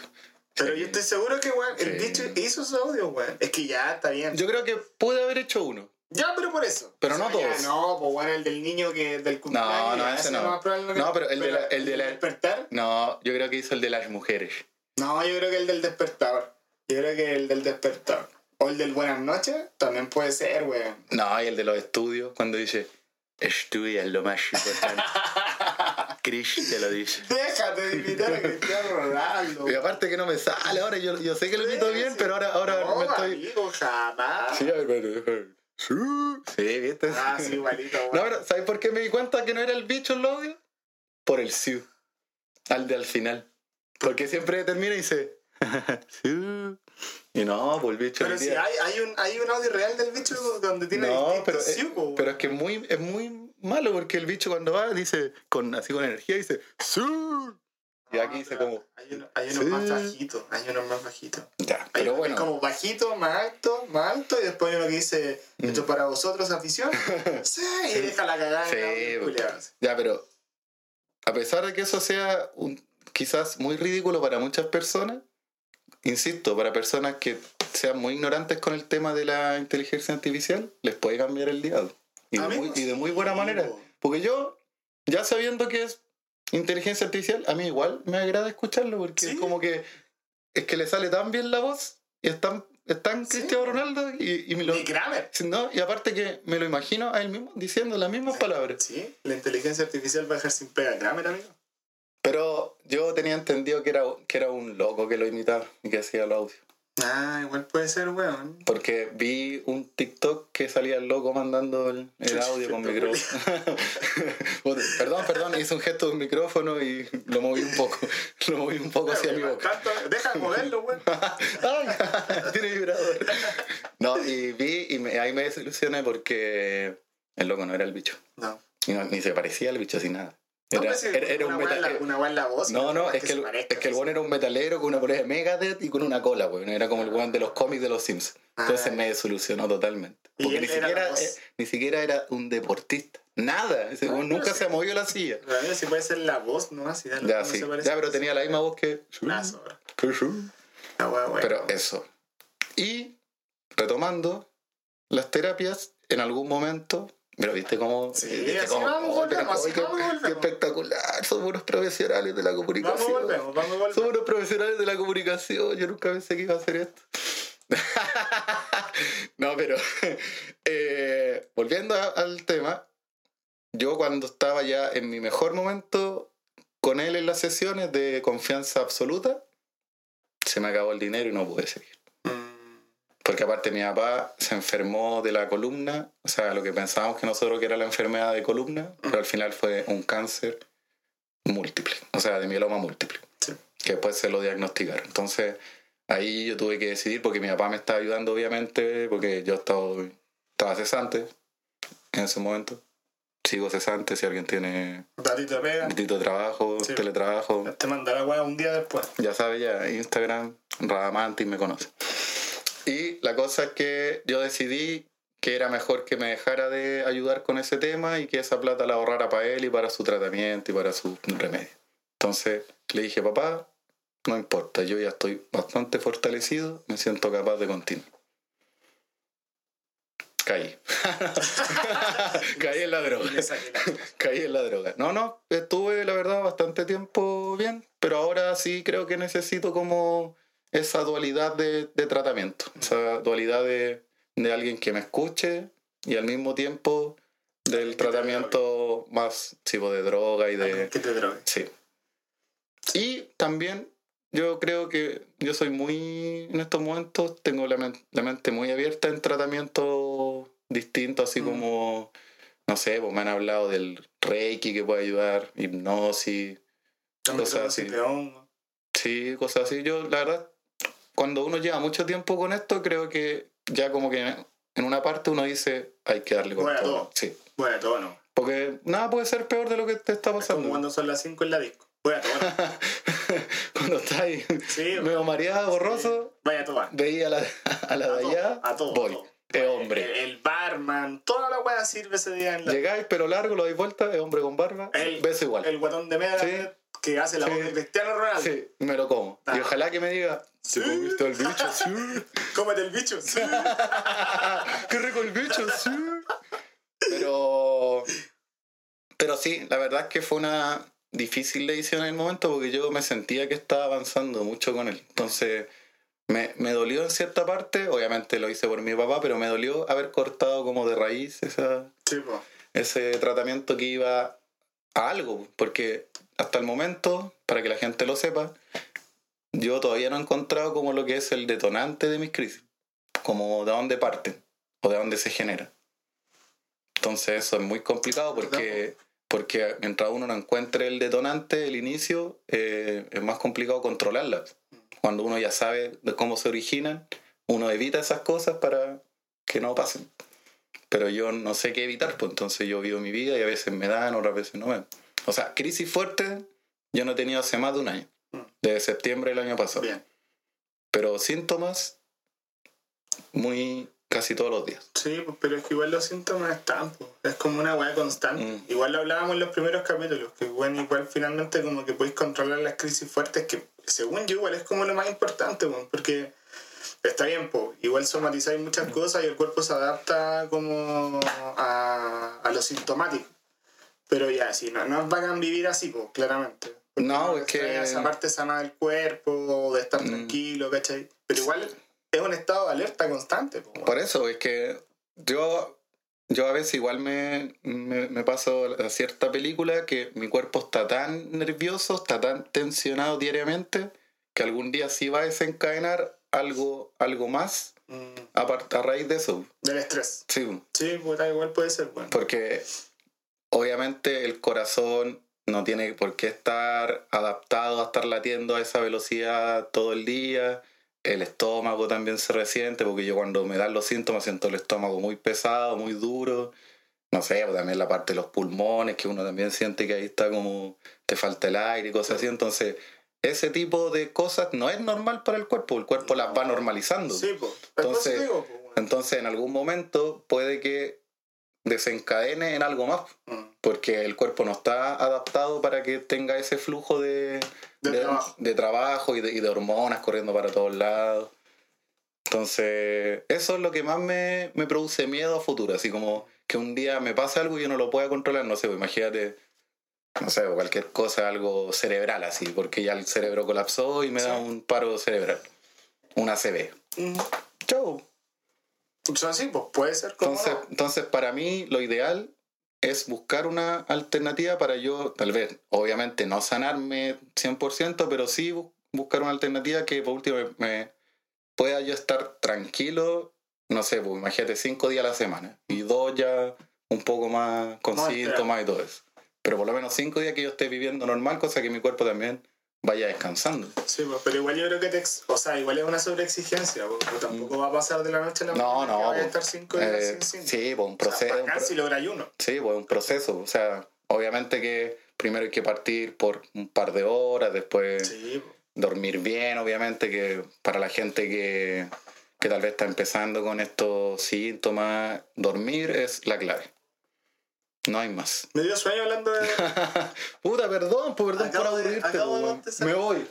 Pero yo estoy seguro que, weón, el Sí. bicho hizo su audio, weón. Es que ya está bien. Yo creo que pude haber hecho uno. Ya, pero por eso. Pero no O sea, ya, todos. no, pues bueno, el del niño que del cumpleaños. No, no, ese es no. más que- No, pero el de la- el de la- despertar. No, yo creo que hizo el de las mujeres. No, yo creo que el del despertador. Yo creo que el del despertador. O el del buenas noches también puede ser, weón. No, y el de los estudios, cuando dice, estudia es lo más importante. Chris te lo dice. Déjate de imitar a Cristiano Ronaldo. Y aparte que no me sale ahora, yo, yo sé que lo imito bien, pero ahora, ahora no, me estoy... amigo, jamás. Sí, pero- Sí, sí, ¿viste? Ah, sí, igualito, weón. No, pero ¿sabes por qué me di cuenta que no era el bicho el audio? Por el Siu. Al de al final. Porque siempre termina y dice. Siu. Y no, pues el bicho. Pero si hay, hay, un, hay un audio real del bicho donde tiene No, pero, es, siu, po, pero es que es muy, es muy malo porque el bicho cuando va dice, con, así con energía, dice. Siu. Y aquí dice como. Hay, uno- hay unos Sí. más bajitos, hay unos más bajitos. Ya, Hay pero es bueno. como bajito, más alto, más alto, y después hay uno que dice, Mm. esto es para vosotros, afición. sí, y deja la cagada Sí, culiao. Ya, pero a pesar de que eso sea un, quizás muy ridículo para muchas personas, insisto, para personas que sean muy ignorantes con el tema de la inteligencia artificial, les puede cambiar el día. Y de, Amigo, muy, y de muy buena manera. po. Porque yo, ya sabiendo que es inteligencia artificial, a mí igual me agrada escucharlo porque Sí. es como que es que le sale tan bien la voz y es tan, es tan Sí. Cristiano Ronaldo y, y me lo... Ni Kramer. No, y aparte que me lo imagino a él mismo diciendo las mismas palabras. Sí, la inteligencia artificial va a dejar sin pega Kramer, amigo. Pero yo tenía entendido que era, que era un loco que lo imitaba y que hacía el audio. Ah, igual puede ser, weón. Porque vi un TikTok que salía el loco mandando el, audio con micrófono. perdón, perdón, hice un gesto de un micrófono y lo moví un poco. Lo moví un poco hacia mi boca. Tanto- deja de moverlo, weón. Tiene vibrador. No, y vi y me- ahí me desilusioné porque el loco no era el bicho. No. Y no- ni se parecía al bicho así nada. No, Era, era- era un una weá en la- metal. Una en la voz. No, no, que es que, el, parezca, es que el weón era un metalero con una polera de Megadeth y con una cola, weón. Era como el weón de los cómics de los Sims. Entonces Ah. me desilusionó totalmente. Porque ni siquiera, eh, ni siquiera era un deportista. Nada. Ese No, weón pero nunca sí. se movió la silla. Mí si puede ser la voz, no así. Ya, no sí. se. Ya, pero tenía la misma voz que. La que sí. La weón. Pero eso. Y retomando las terapias, en algún momento. Pero viste cómo. Sí, viste cómo- vamos, volvemos, así vamos, qué- volvemos. Qué espectacular. Somos unos profesionales de la Vamos, comunicación. volvemos, vamos, volvemos. Somos unos profesionales de la comunicación. Yo nunca pensé que iba a hacer esto. no, pero eh, volviendo a- al tema, yo cuando estaba ya en mi mejor momento con él en las sesiones de confianza absoluta, se me acabó el dinero y no pude seguir. Mm, Porque aparte mi papá se enfermó de la columna, o sea, lo que pensábamos que nosotros que era la enfermedad de columna, pero al final fue un cáncer múltiple, o sea, de mieloma múltiple, Sí. que después se lo diagnosticaron. Entonces, ahí yo tuve que decidir, porque mi papá me estaba ayudando, obviamente, porque yo estaba, estaba cesante en ese momento. Sigo cesante si alguien tiene Datito de pega. tito de trabajo, Sí. teletrabajo. Te manda la weá un día después. Ya sabe ya, Instagram, Radamanti me conoce. Y la cosa es que yo decidí que era mejor que me dejara de ayudar con ese tema y que esa plata la ahorrara para él y para su tratamiento y para su remedio. Entonces le dije, papá, no importa, yo ya estoy bastante fortalecido, me siento capaz de continuar. Caí. Caí en la droga. Caí en la droga. No, no, estuve la verdad bastante tiempo bien, pero ahora sí creo que necesito como esa dualidad de, de tratamiento, esa dualidad de, de alguien que me escuche y al mismo tiempo del tratamiento más tipo de droga y de... Que te drogues. Sí. Y también yo creo que yo soy muy, en estos momentos, tengo la, men- la mente muy abierta en tratamientos distintos, así Mm. como, no sé, pues me han hablado del Reiki que puede ayudar, hipnosis, Cosas así. sí, cosas así. Yo, la verdad, cuando uno lleva mucho tiempo con esto, creo que ya como que en una parte uno dice, hay que darle con Bueno, todo. todo. Sí. Bueno, todo no. Porque nada puede ser peor de lo que te está Es como pasando. cuando son las 5 en la disco. Voy a tomar. Cuando estás ahí Sí, medio mareado, borroso, Vaya a tomar. veía a la, a la A de todo, allá, a todo, voy. todo. Es hombre. El, el barman, toda la weá sirve ese día en la. Llegáis, pero largo, lo dais vuelta, es hombre con barba, El- beso igual. El guatón de media Sí. Que hace la Sí. voz de Cristiano Ronaldo. Sí, me lo como. Y Ah. ojalá que me diga, Sí. ¿te comiste el bicho? Sí. Cómete el bicho. Sí. ¡Qué rico el bicho! Sí. Pero, pero sí, la verdad es que fue una difícil decisión en el momento porque yo me sentía que estaba avanzando mucho con él. Entonces, me, me dolió en cierta parte, obviamente lo hice por mi papá, pero me dolió haber cortado como de raíz esa, Sí, ese tratamiento que iba a algo, porque hasta el momento, para que la gente lo sepa, yo todavía no he encontrado como lo que es el detonante de mis crisis, como de dónde parten o de dónde se genera. Entonces eso es muy complicado porque, porque mientras uno no encuentre el detonante, el inicio, eh, es más complicado controlarla. Cuando uno ya sabe de cómo se originan, uno evita esas cosas para que no pasen pero yo no sé qué evitar, pues entonces yo vivo mi vida y a veces me dan, otras veces no me dan. O sea, crisis fuerte yo no he tenido hace más de un año, Mm. desde septiembre del año pasado. Bien. Pero síntomas muy casi todos los días. Sí, pues, pero es que igual los síntomas están, pues. es como una weá constante. Mm. Igual lo hablábamos en los primeros capítulos, que bueno, igual finalmente como que podéis controlar las crisis fuertes, que según yo igual es como lo más importante, pues, porque está bien, pues, igual somatizáis muchas cosas y el cuerpo se adapta como a, a lo sintomático. Pero ya, sí, no, no es bacán vivir así, pues, claramente. Porque No, es que- Esa parte sana del cuerpo, de estar Mm. tranquilo, ¿cachai? Pero igual es un estado de alerta constante, pues. Por eso es que yo, yo a veces igual me, me, me paso a cierta película que mi cuerpo está tan nervioso, está tan tensionado diariamente, que algún día sí va a desencadenar algo, algo más Mm, a, raíz de eso. del estrés. Sí, Sí, puta, igual puede ser, bueno. Porque obviamente el corazón no tiene por qué estar adaptado a estar latiendo a esa velocidad todo el día. El estómago también se resiente, porque yo cuando me dan los síntomas siento el estómago muy pesado, muy duro. No sé, pues también la parte de los pulmones, que uno también siente que ahí está como te falta el aire y cosas así. Entonces, ese tipo de cosas no es normal para el cuerpo, el cuerpo las va normalizando. Sí, pues. Entonces- digo, pues, bueno. Entonces, en algún momento puede que desencadene en algo más, Mm, porque el cuerpo no está adaptado para que tenga ese flujo de, De de- trabajo. de trabajo y de, y de hormonas corriendo para todos lados. Entonces, eso es lo que más me, me produce miedo a futuro, así como que un día me pasa algo y yo no lo pueda controlar, no sé, pues imagínate, no sé, cualquier cosa, algo cerebral así, porque ya el cerebro colapsó y me da un paro cerebral, una. Mm. Chau. O sea, sí, pues puede ser como. Entonces, no. entonces, para mí, lo ideal es buscar una alternativa para yo, tal vez, obviamente no sanarme 100%, pero sí bu- buscar una alternativa que por último me, pueda yo estar tranquilo, no sé, pues, imagínate, cinco días a la semana y dos ya un poco más con síntomas y todo eso. Pero por lo menos cinco días que yo esté viviendo normal, cosa que mi cuerpo también vaya descansando. Sí, pues, pero igual yo creo que te... ex- O sea, igual es una sobreexigencia, porque tampoco va a pasar de la noche a la. No, mañana que no, vaya a pues, estar cinco días Eh, sin sí, pues un O sea, proceso. bacán pro- si logra uno. Sí, pues un proceso. O sea, obviamente que primero hay que partir por un par de horas, después Sí, pues. dormir bien, obviamente, que para la gente que, que tal vez está empezando con estos síntomas, dormir es la clave. No hay más. Me dio sueño hablando de... Puta, perdón, pues, perdón Acabo por de- aburrirte. acabo de. Me voy.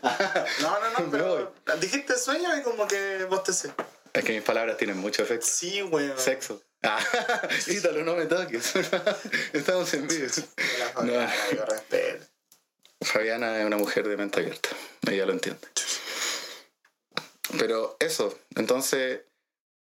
No, no, no, Me pero dijiste sueño y como que bostecé. es que mis palabras tienen mucho efecto. Sí, weón. Sexo. Ah, Ítalo, no me toques. Estamos en vivo. Fabiana, yo respeto. Fabiana es una mujer de mente abierta, ella lo entiende. Pero eso, entonces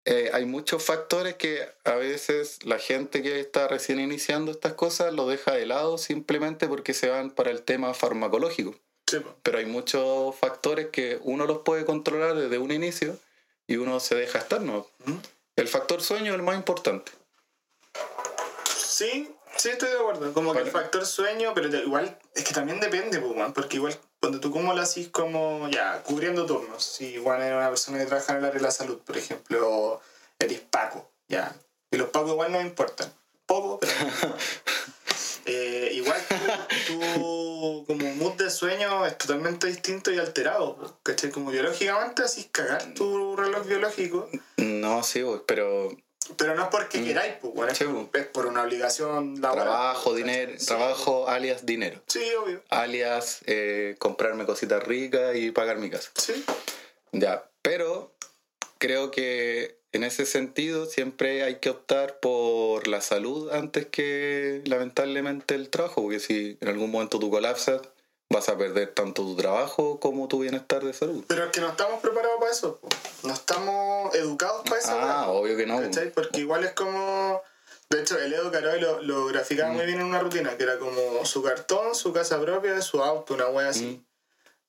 eh, hay muchos factores que a veces la gente que está recién iniciando estas cosas lo deja de lado simplemente porque se van para el tema farmacológico. Sí. Pero hay muchos factores que uno los puede controlar desde un inicio y uno se deja estar, ¿no? ¿Mm? El factor sueño es el más importante. Sí, sí estoy de acuerdo. Como que el factor sueño, pero igual, es que también depende, pues, porque igual cuando tú como lo haces como, ya, cubriendo turnos, si igual eres una persona que trabaja en el área de la salud, por ejemplo, o eres Paco, ya, y los Pacos igual no importan, poco, pero... Eh, igual tu, tu como mood de sueño es totalmente distinto y alterado, pues, ¿cachai? Como biológicamente así cagar tu reloj biológico, No, sí, pues, pero pero no es porque queráis, pues, bueno, Sí, por, es por una obligación laboral. trabajo, dinero, Sí, trabajo alias dinero. Sí, obvio. alias eh, comprarme cositas ricas y pagar mi casa. Sí. Ya, pero creo que en ese sentido siempre hay que optar por la salud antes que lamentablemente el trabajo, porque si en algún momento tú colapsas, vas a perder tanto tu trabajo como tu bienestar de salud. Pero es que no estamos preparados para eso. po. No estamos educados para eso. Ah, obvio que no. ¿Cachai? Porque igual es como... De hecho, el Edo Caroy lo, lo graficaba Mm. muy bien en una rutina, que era como su cartón, su casa propia, su auto, una wea así. Mm.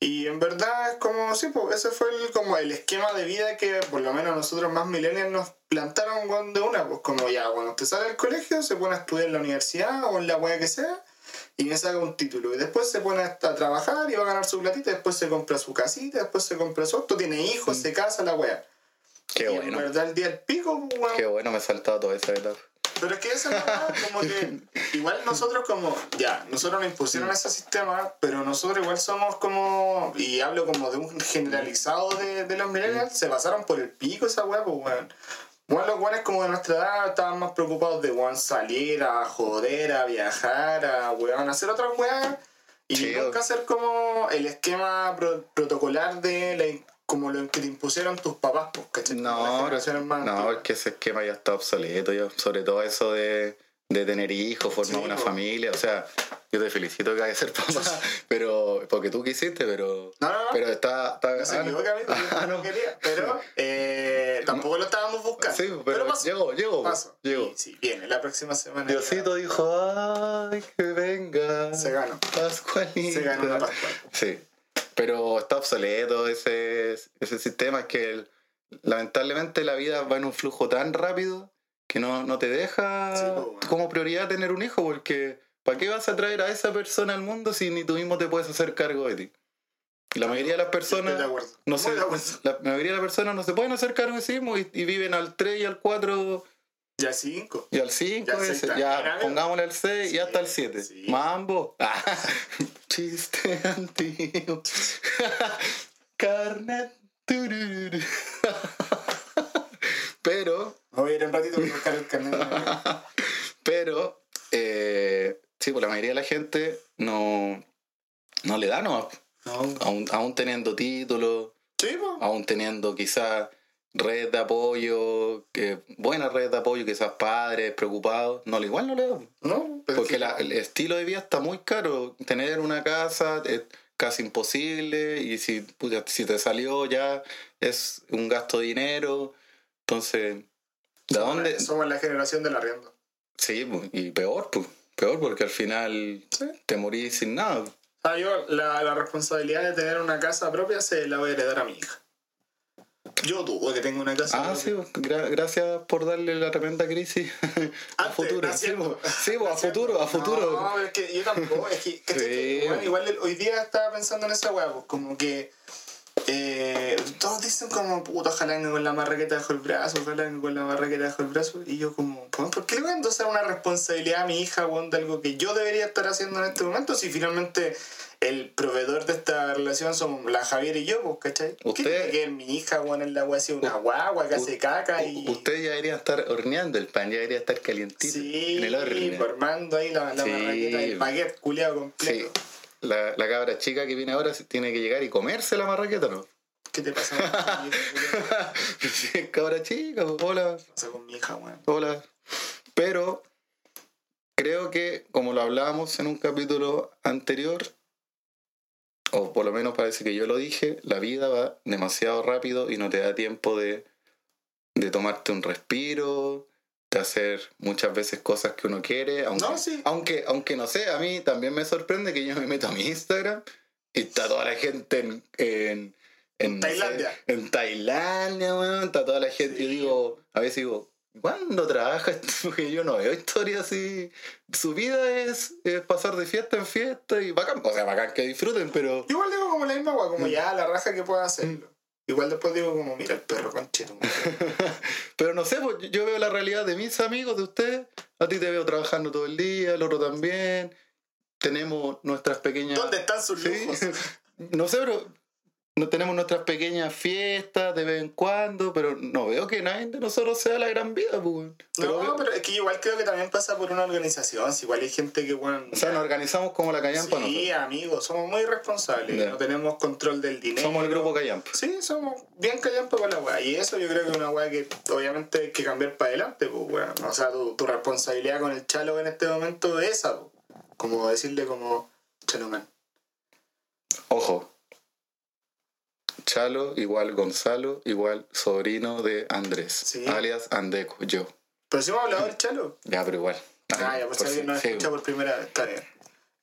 Y en verdad es como, sí, pues ese fue el, como el esquema de vida que por lo menos nosotros más millennials nos plantaron de una, pues como ya, cuando usted sale del colegio se pone a estudiar en la universidad o en la wea que sea y me saca un título y después se pone a, a trabajar y va a ganar su platita, después se compra su casita, después se compra su auto, tiene hijos, se casa, la wea. Qué y bueno. en verdad el día del pico, weón, Qué bueno, me he saltado toda esa etapa. pero es que eso es la verdad, como que igual nosotros como, ya, nosotros nos impusieron ese sistema, pero nosotros igual somos como, y hablo como de un generalizado de, de los millennials, se pasaron por el pico esa weá, pues weón. Bueno, los weones como de nuestra edad estaban más preocupados de weón salir a joder, a viajar, a weón, hacer otras weas. Y Sí, nunca hacer como el esquema pro- protocolar de la, como lo que te impusieron tus papás, pues, ¿cachai? No, no, es que ese esquema ya está obsoleto, ya. sobre todo eso de, de tener hijos, formar Sí, una po. familia, o sea, yo te felicito que hayas ser papá, pero porque tú quisiste, pero No, no, no. pero está, está No se ah, equivoca, Ah, no quería, pero eh, tampoco lo estábamos buscando. Sí, pero, pasó. llegó, llegó, pasó. llegó. Y sí, viene la próxima semana. Diosito dijo, ay, que venga. Se ganó. Pascualita. Se ganó la Pascual. Sí, pero está obsoleto ese, ese sistema, es que el- lamentablemente la vida va en un flujo tan rápido que no, no te deja Sí, bueno. como prioridad tener un hijo, porque ¿para qué vas a traer a esa persona al mundo si ni tú mismo te puedes hacer cargo de ti? Y la mayoría de las personas... De. No se, la mayoría de las personas no se pueden hacer cargo de sí mismos y, y viven al 3 y al 4 Ya cinco. y al 5, Ya ese, ya pongámosle al 6 Sí, y hasta el 7. sí. Mambo. Ah, chiste antiguo. Carnet. Pero, Voy a ir un ratito a buscar el carnet. pero, eh, sí, pues la mayoría de la gente no, no le da nomás. No. Aún, aún teniendo títulos, Sí, aún teniendo quizás red de apoyo, que, buena red de apoyo, quizás padres preocupados, no, igual no le da. No, pero Porque la- el estilo de vida está muy caro. Tener una casa es casi imposible y si, si te salió ya es un gasto de dinero. Entonces, ¿de somos dónde? la- Somos la generación del arriendo. Sí, y peor, pues. Peor porque al final Sí. te morís sin nada. Ah, yo la, la responsabilidad de tener una casa propia se la voy a heredar a mi hija. Yo dudo que tenga una casa Ah, propia. sí, gra- gracias por darle la tremenda crisis a futuro. Sí, pues, a futuro, a futuro. No, es que yo tampoco. Es que, igual hoy día estaba pensando en esa weá, pues como que. Eh, todos dicen como, puta, ojalá venga con la marraqueta bajo el brazo, ojalá venga con la marraqueta bajo el brazo. Y yo como, ¿por qué le voy a endosar una responsabilidad a mi hija, weón, de algo que yo debería estar haciendo en este momento si finalmente el proveedor de esta relación somos la Javier y yo, pues, ¿cachai? ¿Qué Usted- que mi hija, weón, en la weá así, una guagua que hace caca y... Usted ya debería estar horneando el pan, ya debería estar calientito Sí, en el horno. formando ahí la, la Sí. marraqueta del baguette culiado Sí. La, la cabra chica que viene ahora tiene que llegar y comerse la marraqueta, ¿no? ¿Qué te pasa con mi hija, sí, es cabra chica, hola, ¿Qué pasa con mi hija, weón? hola. Pero creo que, como lo hablábamos en un capítulo anterior, o por lo menos parece que yo lo dije, la vida va demasiado rápido y no te da tiempo de, de tomarte un respiro, de hacer muchas veces cosas que uno quiere, aunque, No, sí. aunque, aunque no sé, a mí también me sorprende que yo me meto a mi Instagram y está toda la gente en... en en, no sé, Tailandia. en Tailandia, weón, está toda la gente. Sí. Yo digo, a veces digo, ¿cuándo trabaja? Porque yo no veo historias así. Su vida es, es pasar de fiesta en fiesta y bacán, o sea, bacán que disfruten, pero Igual digo como la misma Mm. como ya la raja que pueda hacerlo. Igual después digo como, mira el perro conchito. Pero no sé, pues yo veo la realidad de mis amigos, de ustedes. A ti te veo trabajando todo el día, el otro también. Tenemos nuestras pequeñas. ¿Dónde están sus Sí. lujos? No sé, pero no tenemos nuestras pequeñas fiestas de vez en cuando, pero no veo que nadie de nosotros sea la gran vida, pues. No, veo- pero es que igual creo que también pasa por una organización. Si igual hay gente que, bueno. O sea, nos organizamos como la Callampa Sí, nosotros. amigos, somos muy responsables. No tenemos control del dinero. Somos el grupo Callampa. Sí, somos bien callampa con la weá. Y eso yo creo que es una weá que obviamente hay que cambiar para adelante, pues weón. O sea, tu, tu responsabilidad con el chalo en este momento es esa, pues. Como decirle como chalo man. Ojo. Chalo igual Gonzalo igual sobrino de Andrés. Sí. Alias Andeco, yo. Pero si hemos hablado del chalo. Ya, pero igual. Ah, ya, pues si alguien nos sí, escucha por primera vez, está bien.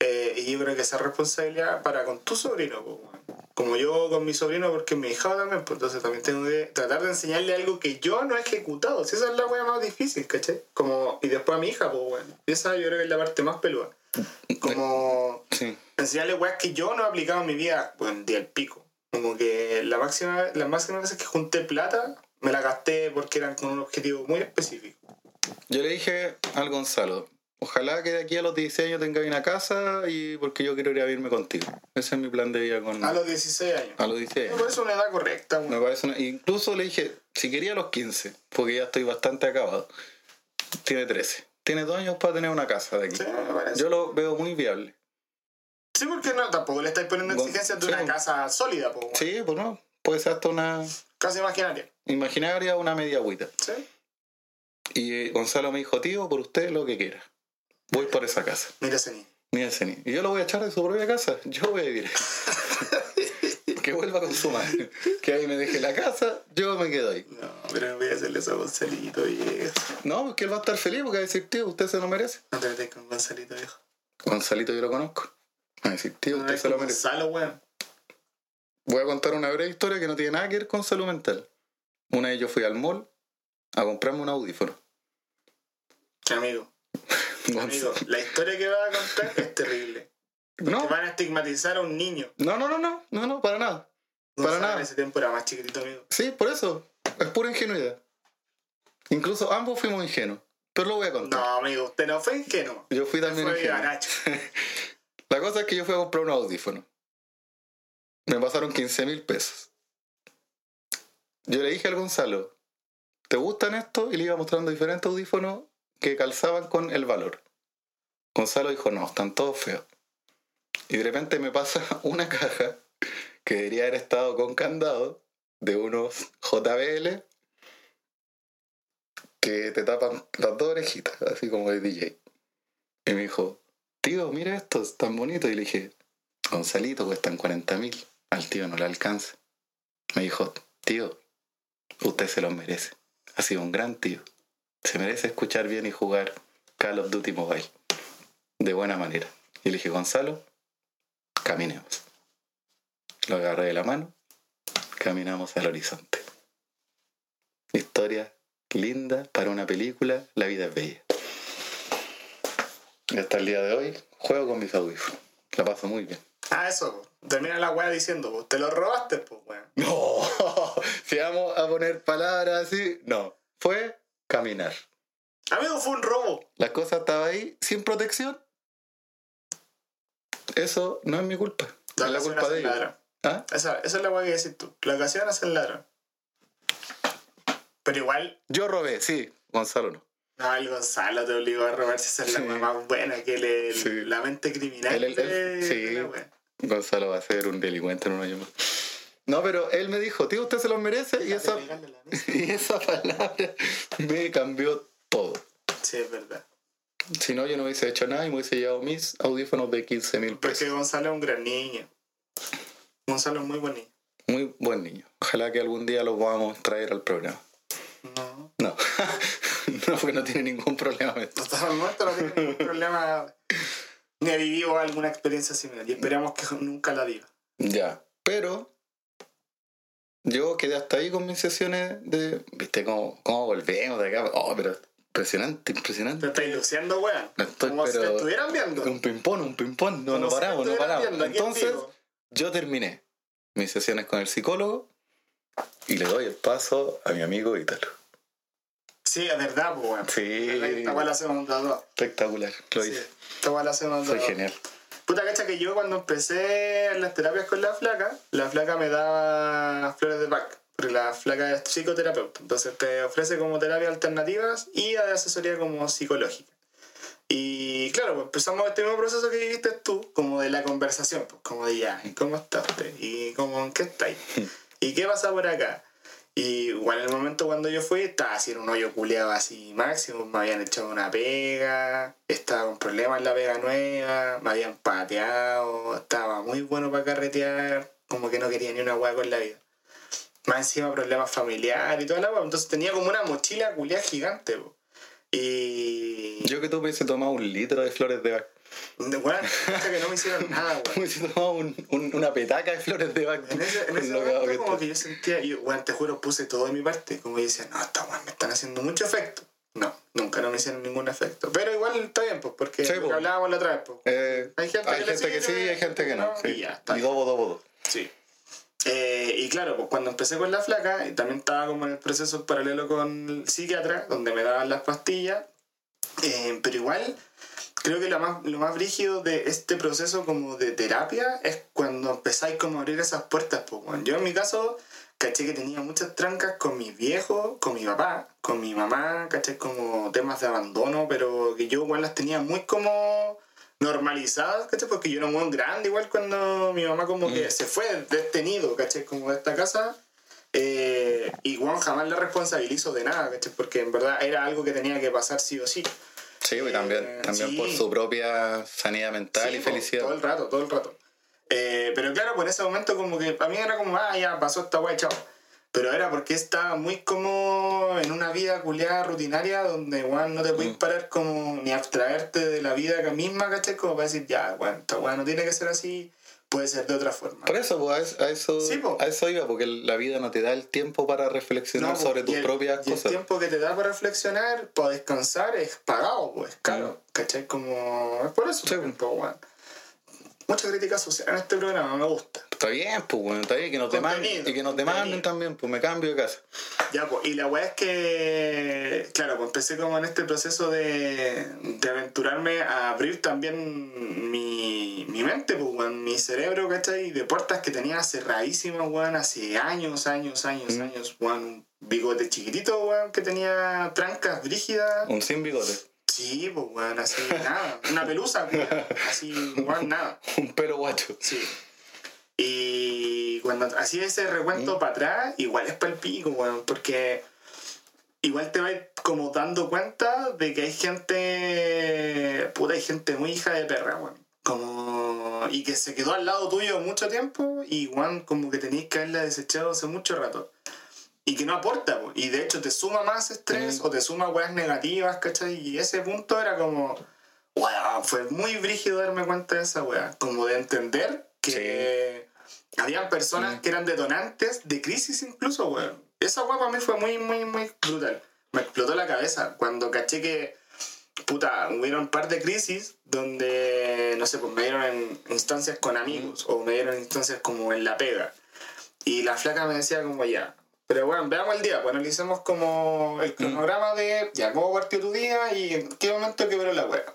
Eh, y yo creo que esa responsabilidad para con tu sobrino, pues, como yo con mi sobrino, porque mi hija también, pues entonces también tengo que tratar de enseñarle algo que yo no he ejecutado. Si esa es la wea más difícil, ¿cachai? Como, y después a mi hija, pues bueno. Y esa yo creo que es la parte más peluda. Como Sí. enseñarle weas que yo no he aplicado en mi vida, pues día el pico. Como que la máxima, las máximas veces que junté plata, me la gasté porque eran con un objetivo muy específico. Yo le dije al Gonzalo, ojalá que de aquí a los 16 años tenga una casa y porque yo quiero ir a vivirme contigo. Ese es mi plan de vida con... A los 16 años. a los 16 Me parece una edad correcta, Me parece una- Incluso le dije, si quería a los 15, porque ya estoy bastante acabado. Tiene 13. Tiene dos años para tener una casa de aquí. Sí, me parece. Yo lo veo muy viable. Sí, porque no, tampoco le estáis poniendo Bueno, exigencias de sí. una casa sólida, weón. Sí, pues no. Puede ser hasta una Casa imaginaria. imaginaria una media agüita. Sí. Y eh, Gonzalo me dijo, tío, por usted lo que quiera. Voy por esa casa. Mira ese niño. Ni ese ni. Y yo lo voy a echar de su propia casa. Yo voy a vivir. que vuelva con su madre. Que ahí me deje la casa, yo me quedo ahí. No, pero no voy a hacerle eso a Gonzalito, viejo. No, porque él va a estar feliz porque va a decir, tío, usted se lo merece. No te metas con Gonzalito, viejo. Gonzalito yo lo conozco. A decir, tío, usted te se lo merece. Gonzalo, weón. Voy a contar una breve historia que no tiene nada que ver con salud mental. Una vez yo fui al mall a comprarme un audífono. Amigo, amigo, la historia que va a contar es terrible. No, Te van a estigmatizar a un niño. no, no, no, no, no, no, para nada. Para Gonzalo nada. En ese tiempo era más chiquitito, amigo. Sí, por eso. Es pura ingenuidad. Incluso ambos fuimos ingenuos. Pero lo voy a contar. No, amigo, usted no fue ingenuo. Yo fui también Fue ingenuo. La cosa es que yo fui a comprar un audífono. Me pasaron 15 mil pesos. Yo le dije al Gonzalo, ¿te gustan estos? Y le iba mostrando diferentes audífonos que calzaban con el valor. Gonzalo dijo, no, están todos feos. Y de repente me pasa una caja que debería haber estado con candado de unos JBL que te tapan las dos orejitas, así como de DJ. Y me dijo, tío, mira esto, es tan bonito. Y le dije, Gonzalito, cuestan 40 mil. Al tío no le alcanza. Me dijo, tío, usted se los merece. Ha sido un gran tío. Se merece escuchar bien y jugar Call of Duty Mobile. de buena manera. Y le dije, Gonzalo, caminemos. Lo agarré de la mano, caminamos al horizonte. Historia linda para una película, la vida es bella. Hasta el día de hoy juego con mis audífonos. La paso muy bien. Ah, eso, termina la weá diciendo, po, te lo robaste, pues, weón. No, si vamos a poner palabras así, no. Fue caminar. Amigo, fue un robo. La cosa estaba ahí sin protección. Eso no es mi culpa. La es la culpa de el ellos. ¿Ah? Esa, esa es la weá que decís tú. La ocasión hace el ladrón. Pero igual, Yo robé, sí. Gonzalo no. No, el Gonzalo te obligó a robarse esa es la Sí. más buena que le, Sí. la mente criminal el- de, el- sí. Gonzalo va a ser un delincuente en un año más. No, pero él me dijo, tío, usted se lo merece. Y esa, y esa palabra me cambió todo. Sí, es verdad. Si no, yo no hubiese hecho nada y me hubiese llevado mis audífonos de 15 mil pesos. Porque Gonzalo es un gran niño. Gonzalo es muy buen niño. Muy buen niño. Ojalá que algún día lo podamos traer al programa. No. No, no, porque no tiene ningún problema. Momento no tiene ningún problema ni ha vivido alguna experiencia similar. Y esperamos que nunca la viva. Ya, pero yo quedé hasta ahí con mis sesiones de. ¿Viste cómo, cómo volvemos de acá? Oh, pero impresionante, Te impresionante. estáis luciendo, weón. No Como si te pero- estuvieran viendo. Un ping-pong, un ping-pong. No, no si te paramos, no estuvieran paramos. Entonces, yo terminé mis sesiones con el psicólogo y le doy el paso a mi amigo Ítalo. Sí, es verdad, pues, weón. Sí. Esta weá la hacemos dos. Espectacular, lo Sí, hice. esta weá la hacemos los Fue genial. Puta cacha que yo cuando empecé las terapias con la flaca, la flaca me daba flores de Bach, porque la flaca es psicoterapeuta, entonces te ofrece como terapias alternativas y asesoría como psicológica. Y claro, pues empezamos este mismo proceso que viviste tú, como de la conversación, pues como de ya, ¿y ¿cómo está usted? ¿Y cómo, en qué estáis? ¿Y qué pasa por acá? Y igual en el momento cuando yo fui, estaba en un hoyo culeado así máximo, me habían echado una pega, estaba con problemas en la pega nueva, me habían pateado, estaba muy bueno para carretear, como que no quería ni una hueá con la vida. Más encima problemas familiares y toda la hueá, entonces tenía como una mochila culeada gigante. Y... Yo que tú me hubiese tomado un litro de flores de Bach. De cacha que no me hicieron nada, weón. Me hubiese tomado un- un- una petaca de flores de Bach. En ese, en ese momento que como que yo sentía, yo, bueno, te juro, puse todo de mi parte, como yo decía, no, esta weón me están haciendo mucho efecto. No, nunca no me hicieron ningún efecto. Pero igual está bien, pues, porque Sí, lo que pues. hablábamos la otra vez, pues. Eh, Hay gente que le que sí, hay gente que no. y sí. ya, está Y dobo, dobo, dobo. Sí. Eh, y claro, pues cuando empecé con la flaca, y también estaba como en el proceso paralelo con el psiquiatra, donde me daban las pastillas, eh, pero igual creo que lo más, lo más brígido de este proceso como de terapia es cuando empezáis como a abrir esas puertas. Pues, bueno. Yo en mi caso caché que tenía muchas trancas con mis viejos, con mi papá, con mi mamá, caché como temas de abandono, pero que yo igual las tenía muy como normalizadas, ¿cachai? Porque yo era muy grande, igual cuando mi mamá como que se fue de este nido, ¿cachai? Como de esta casa. Eh, y Juan jamás la responsabilizo de nada, ¿cachai? Porque en verdad era algo que tenía que pasar sí o sí. Sí, y también, Eh, también sí. por su propia sanidad mental Sí, y felicidad. Todo el rato, todo el rato. Eh, pero claro, por ese momento como que para mí era como, ah, ya pasó esta weá, chao. Pero era porque estaba muy como en una vida culiada rutinaria donde, weón, no te puedes Mm. parar como ni abstraerte de la vida misma, ¿cachai? Como para decir, ya, weón, esta weá no tiene que ser así, puede ser de otra forma. Por eso, pues, a eso, Sí, a eso iba, porque la vida no te da el tiempo para reflexionar No, sobre tus el- propias y cosas. El tiempo que te da para reflexionar, para descansar, es pagado, pues, caro. ¿Cachai? Como. Es por eso, Sí. pues, weón. Mucha crítica social en este programa, me gusta. Está bien, pues, bueno, está bien que nos demanden y que nos demanden también, pues me cambio de casa. Ya, pues, y la weá es que, claro, pues empecé como en este proceso de, de aventurarme a abrir también mi, mi mente, pues, weón, mi cerebro, ¿cachai? De puertas que tenía cerradísimas, weón, hace años, años, años, Mm. años, weón, un bigote chiquitito, weón, que tenía trancas brígidas. Un sin bigote, Sí, pues, weón, así, nada, una pelusa, weón, así, weón, nada. un pelo guacho. Sí. Y cuando hacía ese recuento para atrás, igual es para el pico, weón, porque igual te vas como dando cuenta de que hay gente, puta, hay gente muy hija de perra, weón. Como, y que se quedó al lado tuyo mucho tiempo y, weón, como que tenías que haberla desechado hace mucho rato. Y que no aporta, po. y de hecho te suma más estrés Mm. o te suma weas negativas, ¿cachai? Y ese punto era como, Weón, fue muy brígido darme cuenta de esa weá. Como de entender que habían personas Mm. que eran detonantes de crisis incluso, weón. Esa weá para mí fue muy, muy, muy brutal. Me explotó la cabeza cuando caché que, puta, hubieron un par de crisis donde, no sé, pues me dieron en instancias con amigos o me dieron instancias como en la pega. Y la flaca me decía como ya. Pero bueno, veamos el día, pues analicemos como el cronograma de ya, cómo partió tu día y en qué momento quebró la wea.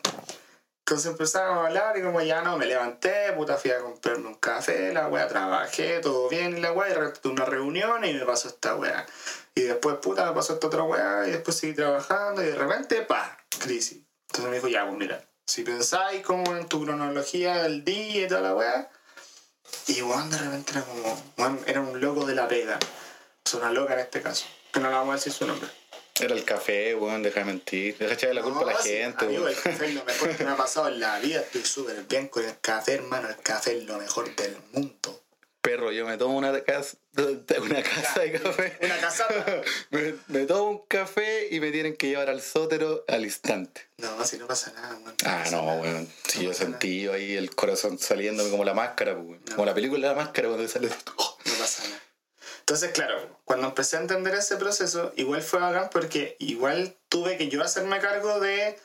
Entonces empezábamos a hablar y como ya no, me levanté, puta, fui a comprarme un café, la wea, trabajé, todo bien la wea, y tuve una reunión y me pasó esta wea. Y después, puta, me pasó esta otra wea y después seguí trabajando y de repente, pa, crisis. Entonces me dijo, ya, pues mira, si pensáis como en tu cronología del día y toda la wea, y weón de repente era como, weón, era un loco de la pega. Sea, una loca en este caso. Que no le vamos a decir su nombre. Era el café, weón, deja de mentir. Deja de echarle la culpa a la sí, gente, amigo, weón. el café es lo mejor que me ha pasado en la vida. Estoy súper bien con el café, hermano. El café es lo mejor del mundo. Perro, yo me tomo una casa, una casa de café. Una casata. Me, me tomo un café y me tienen que llevar al sótero al instante. No, si no pasa nada, weón. Ah, no, nada. weón. Si yo sentí ahí el corazón saliéndome como la máscara, pues, weón. Como la película de la máscara cuando sale. No pasa nada. Entonces, claro, cuando empecé a entender ese proceso, igual fue bacán porque igual tuve que yo hacerme cargo de.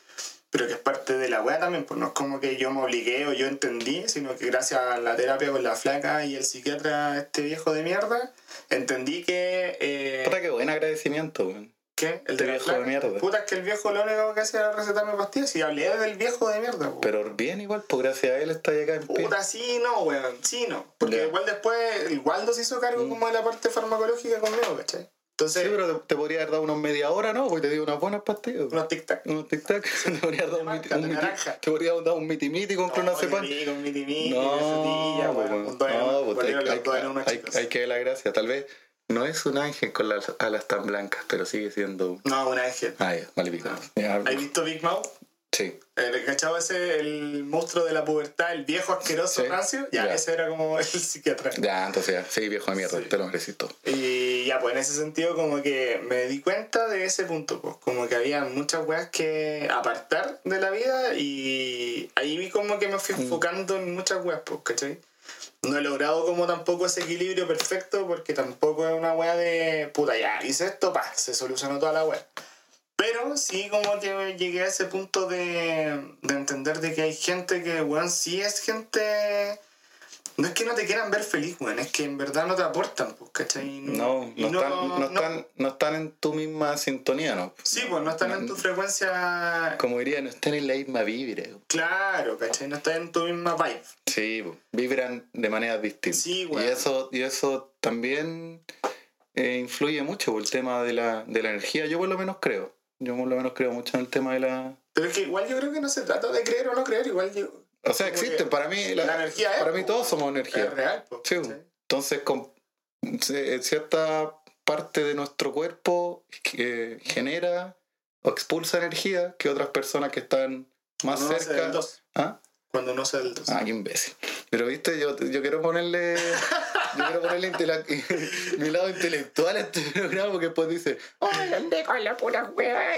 Pero que es parte de la wea también, pues no es como que yo me obligué o yo entendí, sino que gracias a la terapia con la flaca y el psiquiatra, este viejo de mierda, entendí que. Eh, Puta, qué buen agradecimiento, weón. El la viejo de mierda. Puta, es que el viejo lo único que hacía era recetarme pastillas y hablé del viejo de mierda, pues. Pero bien igual, pues gracias a él está acá en pie. Puta, sí, no, weón, sí, no. Porque Ya. igual después, el Waldo se hizo cargo como de la parte farmacológica conmigo, ¿cachai? Entonces, Sí, pero te, te podría haber dado unos media hora, ¿no? Porque te dio unas buenas pastillas. unos tic-tac. Unos tic-tac. Te podría haber dado un De miti, marca, un de miti- naranja. te podría haber dado un miti-miti con clonazepam. Sí, con mi timí, No, no, pues. Un no, pues, hay, hay- hay- que ver la gracia. Tal vez no es un ángel con las alas tan blancas, pero sigue siendo. No, un ángel. Ah, ya, vale, pico. ¿Has visto Big Mouth? Sí. ¿El cachado ese, el monstruo de la pubertad, el viejo asqueroso Sí. rancio? Ya, ese era como el psiquiatra. Ya, entonces ya. Sí, viejo de mierda, Sí. te lo todo. Y ya, pues en ese sentido como que me di cuenta de ese punto, pues como que había muchas weas que apartar de la vida y ahí vi como que me fui Mm. enfocando en muchas weas, pues, ¿cachai? No he logrado como tampoco ese equilibrio perfecto porque tampoco es una wea de puta, ya hice esto, pa, se solucionó toda la wea. Pero sí como que llegué a ese punto de, de entender de que hay gente que, weón, sí es gente... No es que no te quieran ver feliz, weón, es que en verdad no te aportan, pues, ¿cachai? No, Y no, están, no, no- están, no están en tu misma sintonía, ¿no? Sí, pues no están en tu frecuencia... Como diría, no están en la misma vibra. Claro, ¿cachai? No están en tu misma vibe. Sí, po, vibran de maneras distintas. Sí, y weón. eso, y eso también eh, influye mucho por el tema de la, de la energía. Yo por lo menos creo. Yo por lo menos creo mucho en el tema de la... Pero es que igual yo creo que no se trata de creer o no creer, igual yo... O sea, Como existe. que Para mí, la, la energía es, para mí todos somos energía. Es real, Sí. Entonces, con se- cierta parte de nuestro cuerpo genera o expulsa energía que otras personas que están más Cuando uno hace cerca. ¿Ah? Cuando no sea del 2. Ah, qué imbécil. Pero viste, yo, yo quiero ponerle. Yo quiero ponerle mi lado intelectual a este programa porque después dice, ¡Ay, andé con la pura wea!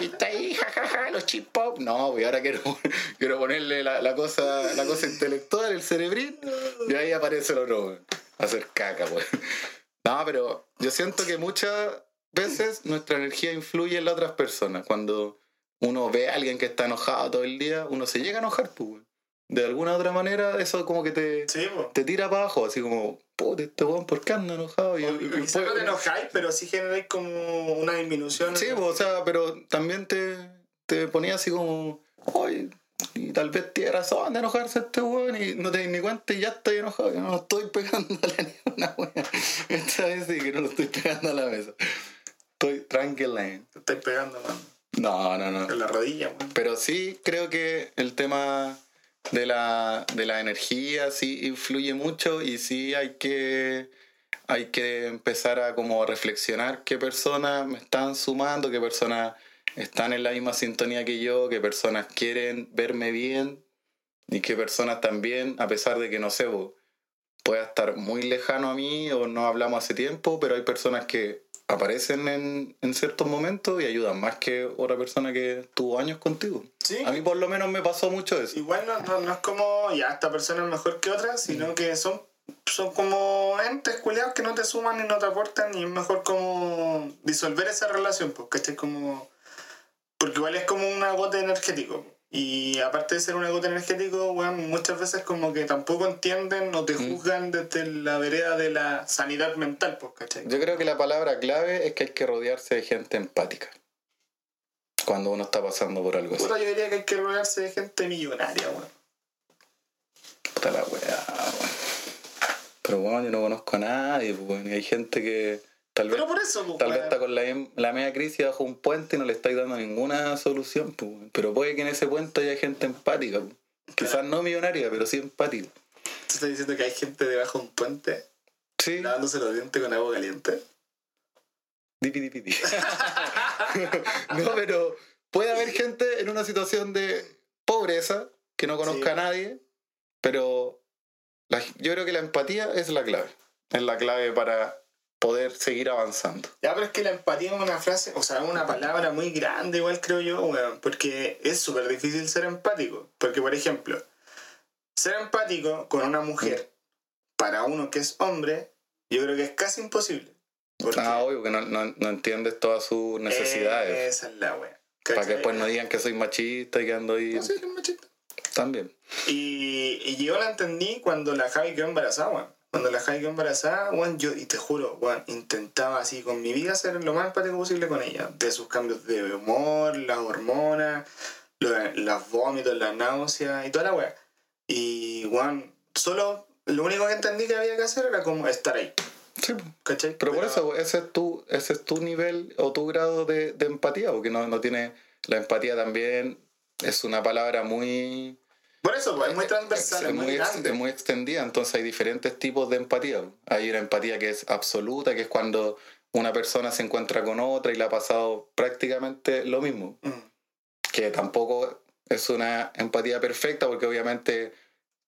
Y, está ahí, jajaja, los chip pop. No, pues ahora quiero, quiero ponerle la, la cosa, la cosa intelectual, el cerebrín, y ahí aparece el otro. Hacer caca, pues. No, pero yo siento que muchas veces nuestra energía influye en las otras personas. Cuando uno ve a alguien que está enojado todo el día, uno se llega a enojar, pues. De alguna otra manera, eso como que te, Sí, te tira para abajo, así como, puta, este weón, ¿por qué anda enojado? Y, y- y Quizás no pues- te enojáis, pero sí generáis como una disminución. Sí, pues, o sea, pero también te, te ponía así como, oye, y tal vez tiene razón de enojarse este weón y no te das ni cuenta y ya estoy enojado. Yo no estoy pegándole a ni una wea. Esta vez sí que no lo estoy pegando a la mesa. Estoy tranquila. Te estáis pegando, man. No, no, no. En la rodilla, man. Pero sí creo que el tema de la, de la energía sí influye mucho y sí hay que, hay que empezar a como reflexionar qué personas me están sumando, qué personas están en la misma sintonía que yo, qué personas quieren verme bien y qué personas también, a pesar de que no sé, pueda estar muy lejano a mí o no hablamos hace tiempo, pero hay personas que aparecen en, en ciertos momentos y ayudan más que otra persona que tuvo años contigo. Sí. A mí por lo menos me pasó mucho eso. Igual no, no, no es como, ya, esta persona es mejor que otra, sino Mm. que son, son como entes culiados que no te suman ni no te aportan y es mejor como disolver esa relación, porque este es como... Porque igual es como un agote energético. Y aparte de ser un agote energético, weón, muchas veces como que tampoco entienden o te Mm. juzgan desde la vereda de la sanidad mental, pues, ¿cachai? Yo creo que la palabra clave es que hay que rodearse de gente empática. Cuando uno está pasando por algo así. Puta, yo diría que hay que rodearse de gente millonaria, weón. Puta la weá, weón. Pero bueno, yo no conozco a nadie, pues, weón, y hay gente que tal vez, Pero por eso, pues, tal vez está con la, la media crisis bajo un puente y no le estáis dando ninguna solución, pues, pero puede que en ese puente haya gente empática. pues. Quizás no millonaria, pero sí empática. ¿Tú estás diciendo que hay gente debajo de un puente Sí, lavándose los dientes con agua caliente? dipi, dipi, dipi. no, pero puede haber gente en una situación de pobreza que no conozca Sí. a nadie, pero la- yo creo que la empatía es la clave. Es la clave para poder seguir avanzando. Ya, pero es que la empatía es una frase, o sea, es una palabra muy grande, igual creo yo, weón, porque es súper difícil ser empático. Porque, por ejemplo, ser empático con una mujer, para uno que es hombre, yo creo que es casi imposible. Porque Ah, obvio que no, no, no entiendes todas sus necesidades. Esa es la wea. para que después no digan que soy machista y que ando ahí No, sí, que es machista. también. Y, y yo la entendí cuando la Javi quedó embarazada, weón. Cuando la quedó embarazada, weón, yo, y te juro, weón, intentaba así con mi vida ser lo más empático posible con ella. De sus cambios de humor, las hormonas, lo- los vómitos, las náuseas y toda la weá. Y, weón, solo lo único que entendí que había que hacer era como estar ahí, Sí, ¿cachai? pero por eso ese es tu, ese es tu nivel o tu grado de, de empatía, porque no, no tiene. La empatía también es una palabra muy. Por eso, pues, es muy transversal, es, es muy, grande. es muy extendida, entonces hay diferentes tipos de empatía. Hay una empatía que es absoluta, que es cuando una persona se encuentra con otra y le ha pasado prácticamente lo mismo. Mm. que tampoco es una empatía perfecta porque obviamente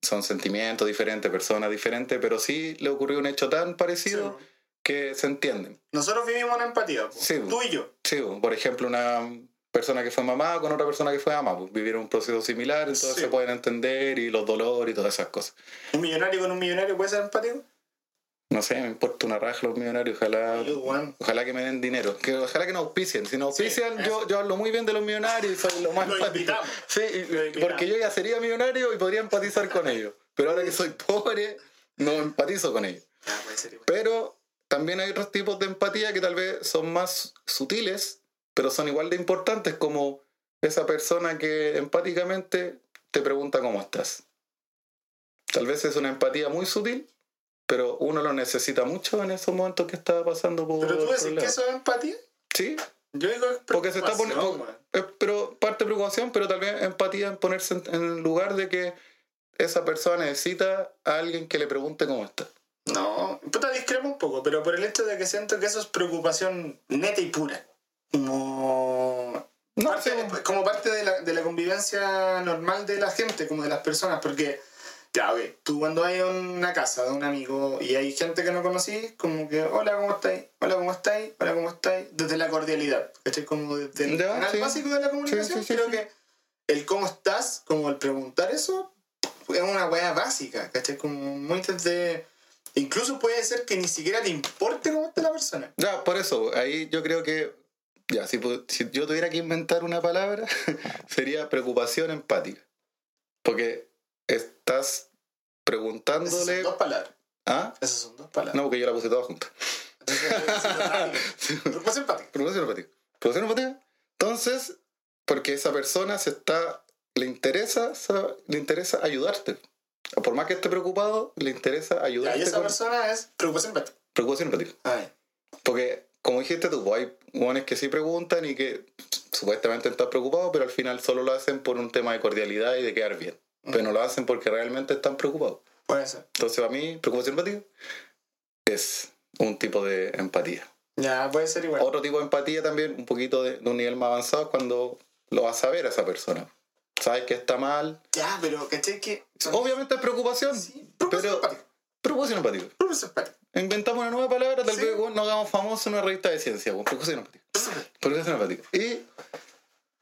son sentimientos diferentes, personas diferentes, pero sí le ocurrió un hecho tan parecido que se entienden. Nosotros vivimos una empatía, Sí, tú y yo. Sí, por ejemplo, una persona que fue mamá con otra persona que fue mamá, pues, vivieron un proceso similar, entonces Sí. se pueden entender y los dolores y todas esas cosas. Un millonario con un millonario puede ser empático. No sé, me importa una raja los millonarios, ojalá, Sí, ojalá que me den dinero, que ojalá que nos auspicien. Si nos Sí, auspician, eso. yo, yo hablo muy bien de los millonarios y soy lo más Lo invitamos. Sí, Lo porque yo ya sería millonario y podría empatizar con ellos. Pero ahora que soy pobre, no empatizo con ellos. Ah, puede ser igual. Pero también hay otros tipos de empatía que tal vez son más sutiles, pero son igual de importantes, como esa persona que empáticamente te pregunta cómo estás. Tal vez es una empatía muy sutil, pero uno lo necesita mucho en esos momentos que está pasando por Pero tú decís que eso es empatía. Sí, Yo digo es porque se está poniendo. Pero parte de preocupación, pero también empatía en ponerse en, en el lugar de que esa persona necesita a alguien que le pregunte cómo está. No, puta discrepo un poco, pero por el hecho de que siento que eso es preocupación neta y pura. Como No, parte, sí, como parte de la, de la convivencia normal de la gente, como de las personas, porque ya, ok, tú cuando hay una casa de un amigo y hay gente que no conocí, como que, hola, ¿cómo estáis? Hola, ¿cómo estáis? Hola, ¿cómo estáis? Desde la cordialidad, ¿cachai? Como desde el canal sí. básico de la comunicación, Sí, creo que el cómo estás, como el preguntar eso, es una weá básica, ¿cachai? Como muy desde... Incluso puede ser que ni siquiera te importe cómo está la persona. Ya, por eso, ahí yo creo que, ya, si, si yo tuviera que inventar una palabra, sería preocupación empática. Porque estás Esas son preguntándole... dos palabras. ¿Ah? Esas son dos palabras. No, porque yo la puse toda junta. Entonces, es Preocupación empática. Preocupación empática. Preocupación empática. Entonces, porque esa persona se está... Le interesa, sa- le interesa ayudarte. Por más que esté preocupado, le interesa Ya, ayudarte. y esa con- persona es preocupación empática. Preocupación empática. Ay. Porque, como dijiste tú, pues, hay hueones que sí preguntan y que supuestamente están preocupados, pero al final solo lo hacen por un tema de cordialidad y de quedar bien. Pero no lo hacen porque realmente están preocupados. Puede ser. Entonces, para mí, preocupación empática es un tipo de empatía. Ya, puede ser igual. Otro tipo de empatía también, un poquito de, de un nivel más avanzado, cuando lo vas a ver a esa persona. Sabes que está mal. Ya, pero ¿cachai que? Obviamente es preocupación, Sí, preocupación pero empática. preocupación empática. Preocupación empática. Inventamos una nueva palabra, tal Sí. vez weón, nos hagamos famosos en una revista de ciencia, weón, preocupación empática. Preocupación empática. Y,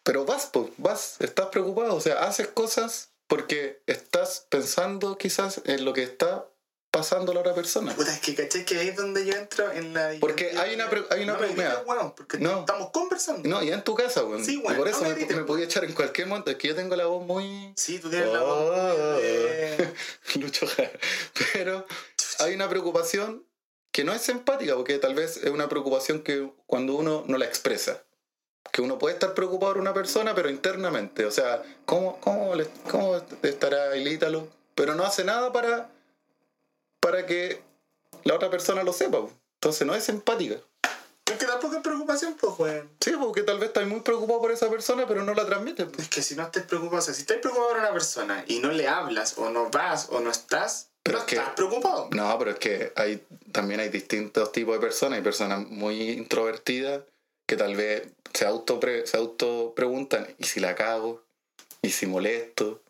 pero vas, po, vas, estás preocupado, o sea, haces cosas porque estás pensando quizás en lo que está pasando la otra persona. Puta, es que caché que ahí es donde yo entro en la. Porque hay una pre- hay una no me weón, porque No. estamos conversando. No, ya en tu casa, weón. Sí, Y weón, por no eso me me, grites, me podía echar en cualquier momento. Es que yo tengo la voz muy. Sí, tú tienes la Oh. voz. de- Lucho Jara. Pero hay una preocupación que no es empática, porque tal vez es una preocupación que cuando uno no la expresa. Que uno puede estar preocupado por una persona, pero internamente. O sea, ¿cómo, cómo, estará el Ítalo? Pero no hace nada para, para que la otra persona lo sepa. Entonces no es empática. Es que tampoco es preocupación, pues, weón. Sí, porque tal vez estás muy preocupado por esa persona, pero no la transmites. po. Es que si no estés preocupado, o sea, si estás preocupado por una persona y no le hablas, o no vas, o no estás, Pero no es que- estás preocupado. No, pero es que hay también hay distintos tipos de personas. Hay personas muy introvertidas que tal vez se auto, se auto preguntan, ¿y si la cago? ¿Y si molesto?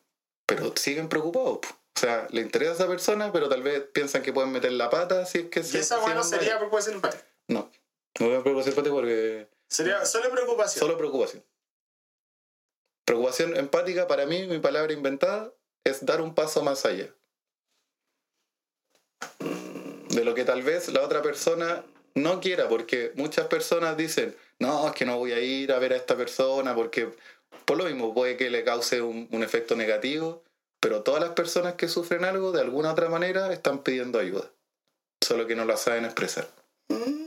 Pero siguen preocupados. po. O sea, le interesa a esa persona, pero tal vez piensan que pueden meter la pata si es que Y se- esa si weón no no sería vaya. preocupación empática. No, no voy a preocupación empática porque Sería solo preocupación. solo preocupación. Preocupación empática, para mí, mi palabra inventada, es dar un paso más allá. De lo que tal vez la otra persona no quiera, porque muchas personas dicen, no, es que no voy a ir a ver a esta persona, porque por lo mismo puede que le cause un, un efecto negativo, pero todas las personas que sufren algo, de alguna otra manera, están pidiendo ayuda, solo que no la saben expresar. Mm,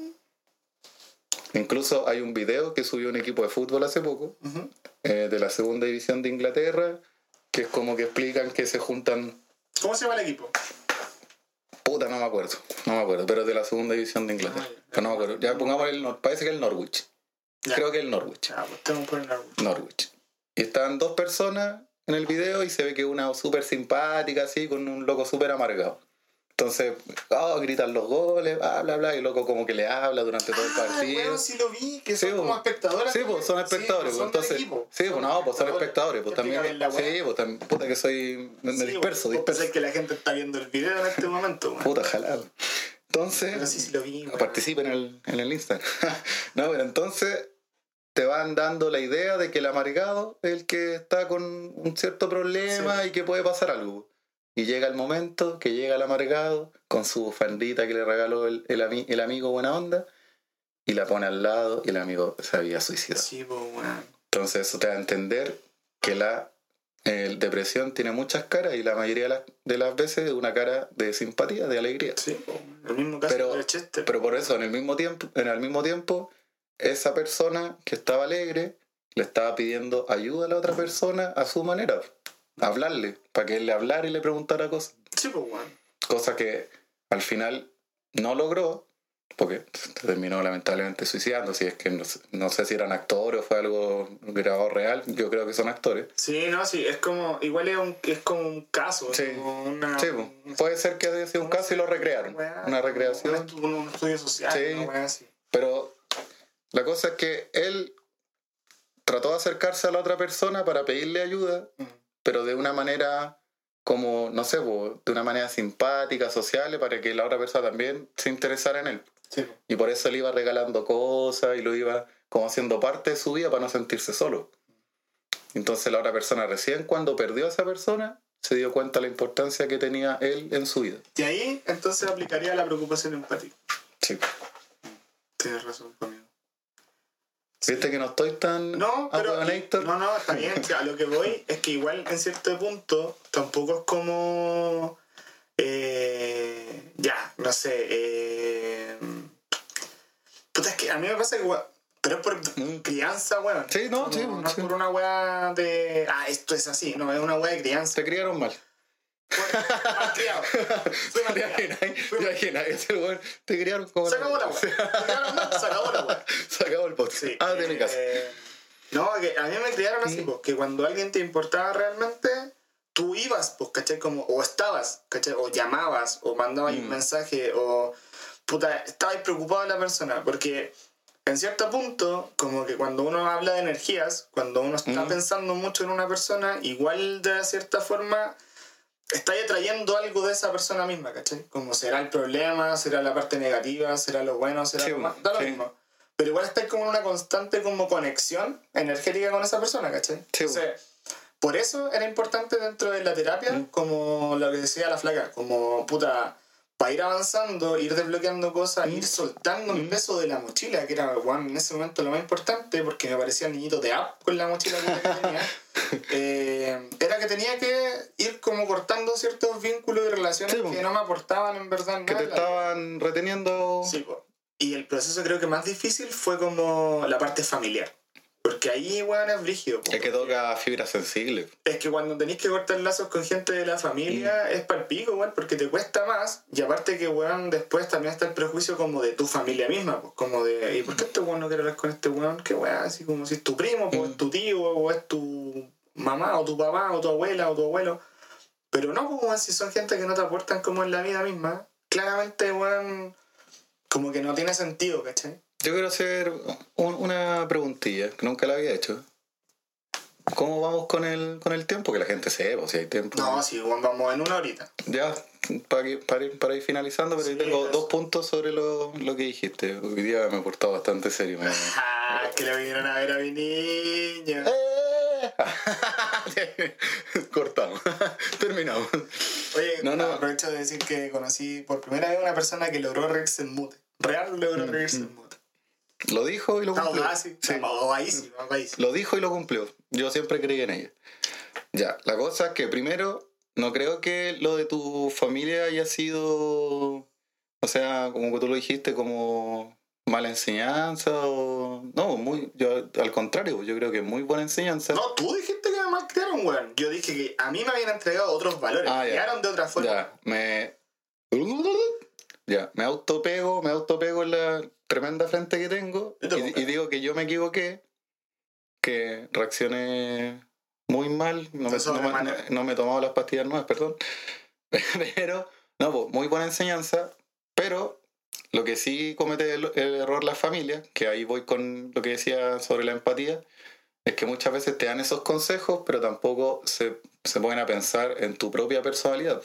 Incluso hay un video que subió un equipo de fútbol hace poco, eh, de la segunda división de Inglaterra, que es como que explican que se juntan. ¿Cómo se llama el equipo? Puta, no me acuerdo, no me acuerdo, pero es de la segunda división de Inglaterra. Ah, ya. No me acuerdo. Ya pongamos el parece que el Norwich. Ya. Creo que es el Norwich. Ya, pues tengo que poner algo. Norwich. Y están dos personas en el video y se ve que una súper simpática, así, con un loco súper amargado. Entonces, oh, gritan los goles, bla, bla, bla, y el loco como que le habla durante todo el Ah, partido. weón, sí lo vi, que son como espectadores. Sí, pues son espectadores, Sí, pues, del entonces. equipo. Sí, pues no, pues son espectadores, pues también. Sí, pues también, puta que soy. Me, disperso, vos disperso. que la gente está viendo el video en este momento. Puta, jalado. Entonces. Pero sí, sí lo vi, participen en el, en el Instagram. no, pero entonces te van dando la idea de que el amargado es el que está con un cierto problema Sí. y que puede pasar algo. Y llega el momento que llega el amargado con su bufandita que le regaló el, el, ami- el amigo buena onda y la pone al lado y el amigo se había suicidado. Sí. Entonces eso te da a entender que la depresión tiene muchas caras y la mayoría de las, de las veces es una cara de simpatía, de alegría. Sí, el mismo caso Pero- de Chester. Pero por eso, en el mismo tiempo, en el mismo tiempo, esa persona que estaba alegre le estaba pidiendo ayuda a la otra persona a su manera. Hablarle, para que él le hablara y le preguntara cosas. Sí, pues, weón. Cosa que al final no logró, porque terminó lamentablemente suicidando. Si es que no, sé- no sé si eran actores o fue algo grabado real, yo creo que son actores. Sí, no, sí, es como, igual es, un, es como un caso, Sí. como una... Sí, pues, puede ser que haya sido un caso y lo recrearon. weá, Una Un, recreación. un- un estudio social, Sí. una weá así. Pero la cosa es que él trató de acercarse a la otra persona para pedirle ayuda. Pero de una manera como, no sé, po, de una manera simpática, social, para que la otra persona también se interesara en él. Sí. Y por eso le iba regalando cosas y lo iba como haciendo parte de su vida para no sentirse solo. Entonces la otra persona recién cuando perdió a esa persona se dio cuenta de la importancia que tenía él en su vida. Y ahí, entonces, aplicaría la preocupación empática. Sí. Tienes razón conmigo. ¿Viste que no estoy tan No, pero. No, no, está bien. A lo que voy es que igual en cierto punto tampoco es como. eh, ya, no sé. Eh, puta, es que a mí me pasa que. Pero es por Mm. crianza, weón. Sí, no, sí, No es sí. por una weá de. Ah, esto es así. No, es una weá de crianza. Se criaron mal. Criado. Soy mal ¿Te criado. imaginas? ¿Te imaginas? Ese weón te criaron como... Se acabó la weá. Se acabó la weá. Se acabó el podcast. Sí. Ah, mi casa. eh, no, que a mí me criaron así, Mm. pues, que cuando alguien te importaba realmente, tú ibas, pues, ¿cachai? Como, o estabas, ¿cachai? O llamabas, o mandabas un Mm. mensaje, o, puta, estabas preocupado de la persona, porque en cierto punto, como que cuando uno habla de energías, cuando uno está Mm. pensando mucho en una persona, igual de cierta forma estáis atrayendo algo de esa persona misma, ¿cachai? Como será el problema, será la parte negativa, será lo bueno, será Sí, lo malo, da lo sí. mismo. Pero igual estáis como en una constante como conexión energética con esa persona, ¿cachai? Sí, Entonces, por eso era importante dentro de la terapia, Mm. como lo que decía la flaca, como puta, para ir avanzando, ir desbloqueando cosas, ir soltando el Mm. peso de la mochila, que era weón, en ese momento lo más importante, porque me parecía el niñito de app con la mochila que que tenía. Eh, era que tenía que ir como cortando ciertos vínculos y relaciones Sí, que no me aportaban en verdad Que nada. te la vida. estaban reteniendo. Sí, po. Y el proceso creo que más difícil fue como la parte familiar. Porque ahí, weón, es brígido. Es que toca fibras sensibles. Es que cuando tenéis que cortar lazos con gente de la familia es palpico, weón, porque te cuesta más. Y aparte que, weón, después también está el prejuicio como de tu familia misma, pues como de, ¿y por qué este weón no quiere hablar con este weón? ¿Qué weón? Así como si es tu primo, pues es tu tío, o es tu mamá, o tu papá, o tu abuela, o tu abuelo. Pero no, pues, weón, si son gente que no te aportan como en la vida misma, claramente, weón, como que no tiene sentido, ¿cachai? Yo quiero hacer un- una preguntilla que nunca la había hecho. ¿Cómo vamos con el, con el tiempo? Que la gente sepa, si hay tiempo. No, sí, vamos en una horita. Ya, para, ir, para ir finalizando, pero Sí, yo tengo dos puntos sobre lo, lo que dijiste. Hoy día me he portado bastante serio. me- Ah, que le vinieron a ver a mi niño. Cortamos. Terminamos. Oye, No, no. aprovecho de decir que conocí por primera vez a una persona que logró reírse en mute. Real logró reírse en mute. Lo dijo y lo cumplió. así, Sí. apagadísimo, apagadísimo. Lo dijo y lo cumplió. Yo siempre creí en ella. Ya, la cosa es que primero, no creo que lo de tu familia haya sido, o sea, como que tú lo dijiste, como mala enseñanza o... No, muy, yo al contrario, yo creo que muy buena enseñanza. No, tú dijiste que me malcriaron, weón. Yo dije que a mí me habían entregado otros valores. Ah, me criaron de otra forma. Ya, me... Ya, me autopego, me autopego en la tremenda frente que tengo y, y digo que yo me equivoqué, que reaccioné muy mal, no me, no manera. no me he tomado las pastillas nuevas, perdón, pero, no, pues, muy buena enseñanza, pero lo que sí comete el, el error la familia, que ahí voy con lo que decía sobre la empatía, es que muchas veces te dan esos consejos, pero tampoco se, se ponen a pensar en tu propia personalidad.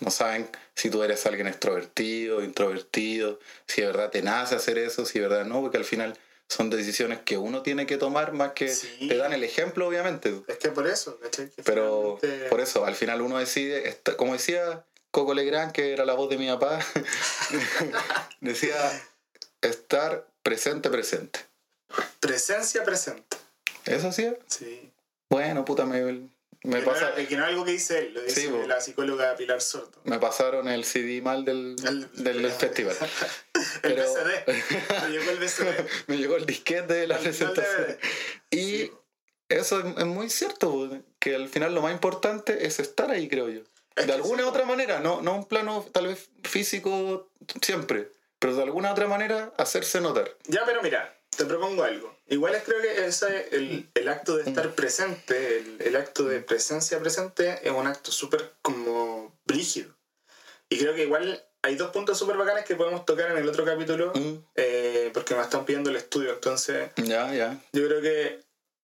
No saben si tú eres alguien extrovertido, introvertido, si de verdad te nace hacer eso, si de verdad no, porque al final son decisiones que uno tiene que tomar más que Sí. te dan el ejemplo, obviamente. Es que por eso, ¿cachai? Que Pero finalmente- por eso, al final uno decide, como decía Coco Legrand, que era la voz de mi papá, decía estar presente, presente. Presencia presente. ¿Eso sí? Sí. Bueno, puta, me, me, pasa- que no es algo que dice él, lo dice Sí, bo. la psicóloga Pilar Sordo. me pasaron el CD mal del, El- del, del festival. El Pero- BCD. Me llegó el BCD. me llegó el disquete de la El- el presentación. DVD. Y Sí. eso es, muy cierto, que al final lo más importante es estar ahí, creo yo. Es De alguna sí, otra manera, no, no un plano tal vez físico siempre, pero de alguna otra manera hacerse notar. Ya, pero mira, te propongo algo. Igual es creo que ese, el, el acto de Mm. estar presente, el, el acto de presencia presente, es un acto súper como brígido. Y creo que igual hay dos puntos súper bacanes que podemos tocar en el otro capítulo, Mm, eh, porque me están pidiendo el estudio. Entonces, Ya, ya. yo creo que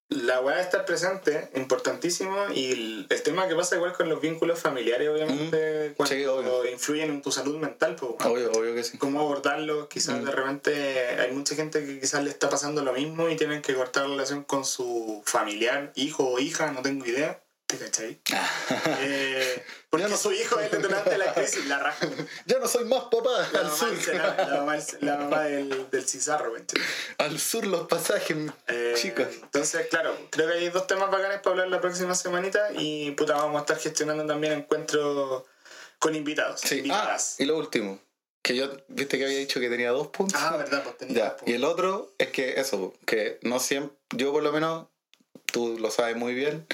la weá de estar presente, importantísimo, y el, el tema que pasa igual con los vínculos familiares, obviamente, cuando Mm. Sí, obvio. influyen en tu salud mental, pues, Obvio, obvio que sí. cómo abordarlo. Quizás Mm. de repente hay mucha gente que quizás le está pasando lo mismo y tienen que cortar la relación con su familiar, hijo o hija, no tengo idea. ¿Te cachai? Eh, porque Ya no- su hijo detonante de la crisis, la raja. Ya no soy más papá. La Al mamá, sur. Senado, la mamá, la mamá del, del Cizarro, ¿cachai? Al sur los pasajes, Eh, chicos. Entonces, claro, creo que hay dos temas bacanes para hablar la próxima semanita y puta, vamos a estar gestionando también encuentros con invitados. Sí. Ah, invitadas. y lo último. Que yo, viste que había dicho que tenía dos puntos. Ah, verdad, pues tenía Ya, dos y el otro es que eso, que no siempre, yo por lo menos, tú lo sabes muy bien,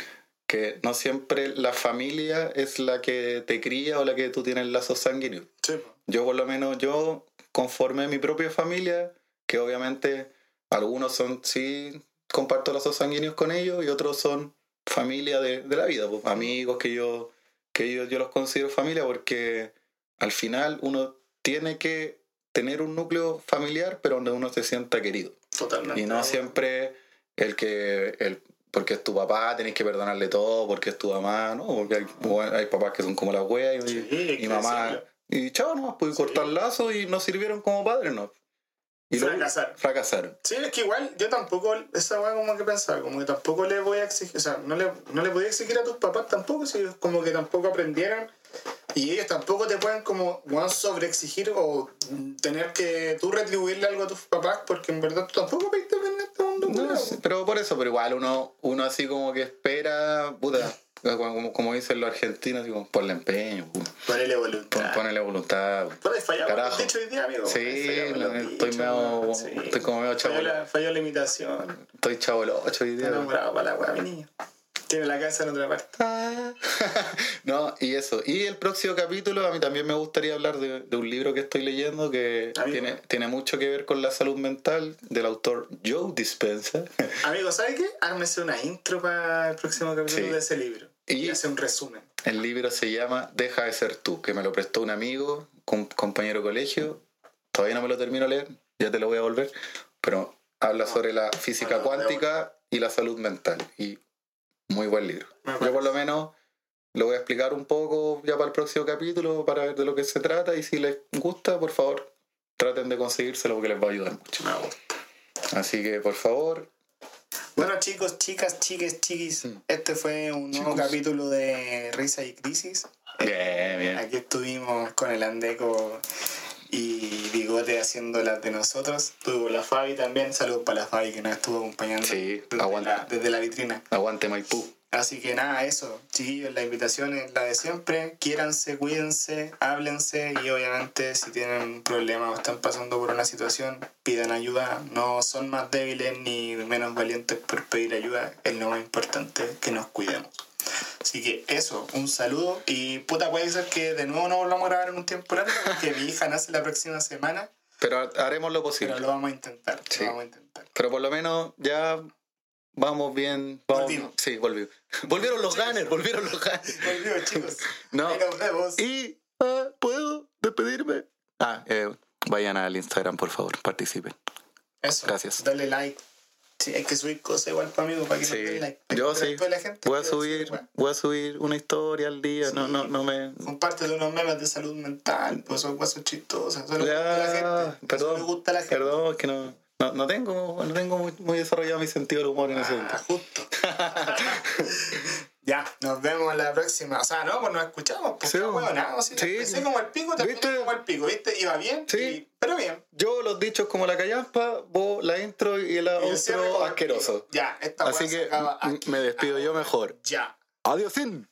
que no siempre la familia es la que te cría o la que tú tienes lazos sanguíneos. Sí. Yo por lo menos, yo conformé mi propia familia, que obviamente algunos son, sí, comparto lazos sanguíneos con ellos y otros son familia de, de la vida, pues, amigos que yo, que yo, yo los considero familia porque al final uno tiene que tener un núcleo familiar, pero donde uno se sienta querido. Totalmente. Y no siempre el que, el, porque es tu papá, tenés que perdonarle todo, porque es tu mamá, ¿no? Porque hay, bueno, hay papás que son como las weas y, Sí, y mamá. Y chao, no, pude cortar lazos y no sirvieron como padres, ¿no? Y Fracasaron. Fracasaron. Sí, es que igual yo tampoco, esa weá como que pensaba, como que tampoco le voy a exigir, o sea, no le, no le podía exigir a tus papás tampoco, si ellos como que tampoco aprendieron y ellos tampoco te pueden como weón, sobreexigir o tener que tú retribuirle algo a tus papás porque en verdad tú tampoco pediste. No, sí, pero por eso, pero igual uno, uno así como que espera, puta, como, como dicen los argentinos, así como, ponle empeño, Ponele pon- voluntad. ponele voluntad. con Carajo. los dichos hoy día, amigo. Sí, estoy medio- sí. estoy como medio Falló chavo. la, falló la imitación. Estoy chavo el 8 hoy día. pu. enamorado para la weá, mi niño. Tiene la cabeza en otra parte. no, y eso. Y el próximo capítulo, a mí también me gustaría hablar de, de un libro que estoy leyendo que Amigo. tiene, tiene mucho que ver con la salud mental del autor Joe Dispenza. Amigo, ¿sabes qué? Ármese una intro para el próximo capítulo Sí. de ese libro. Y, Y- hace un resumen. El libro se llama Deja de ser tú, que me lo prestó un amigo, un compañero de colegio. Todavía no me lo termino de leer, ya te lo voy a volver. Pero habla sobre la física cuántica y la salud mental. Y muy buen libro. Yo por lo menos lo voy a explicar un poco ya para el próximo capítulo para ver de lo que se trata. Y si les gusta, por favor, traten de conseguírselo porque les va a ayudar mucho. Me gusta. Así que, por favor, Bueno, chicos, chicas, chiques, chiquis, Mm. este fue un nuevo Chicos. capítulo de Risa y Crisis. bien, bien. Aquí estuvimos con el Andeco y Bigote haciendo las de nosotros. Estuvo la Fabi también. Saludos para la Fabi que nos estuvo acompañando Sí, desde, la, desde la vitrina. Aguante Maipú. Así que nada, eso. Chiquillos, la invitación es la de siempre. Quiéranse, cuídense, háblense y obviamente si tienen un problema o están pasando por una situación, pidan ayuda. No son más débiles ni menos valientes por pedir ayuda. Es lo más importante que nos cuidemos. Así que eso, un saludo y puta puede ser que de nuevo no volvamos a grabar en un tiempo largo porque mi hija nace la próxima semana, Pero haremos lo posible. pero lo vamos a intentar, Sí. lo vamos a intentar. Pero por lo menos ya vamos bien. Vamos, Volvimos. Sí, volvió. Volvieron los gunners, volvieron los gunners. Volvió chicos. No. Y ah, puedo despedirme. Ah, eh, vayan al Instagram, por favor, participen. Eso. Gracias. Dale like. Sí, hay que subir cosas igual para amigo para que Sí, den like. Para yo que sí. después la gente Voy a subir, decir, voy a subir una historia al día. No, no, no me. Compártete unos memes de salud mental, pues son cosas chistosas. Eso le gusta a la gente. Eso perdón, le gusta a la gente. perdón, es que no, no, no tengo, no tengo muy, muy desarrollado mi sentido del humor en ese Ah, punto. justo. ya, nos vemos la próxima. O sea, no, pues nos escuchamos. Pues Sí, no, bueno. bueno, nada, sí, Sí. como el pico, ¿Viste? como el pico, ¿viste? Iba bien, Sí. y- pero bien. Yo los dichos como la callampa, vos la intro y el Y el asqueroso. Ya, esta Así que acaba m- aquí. me despido yo mejor. Ya. Adiósín.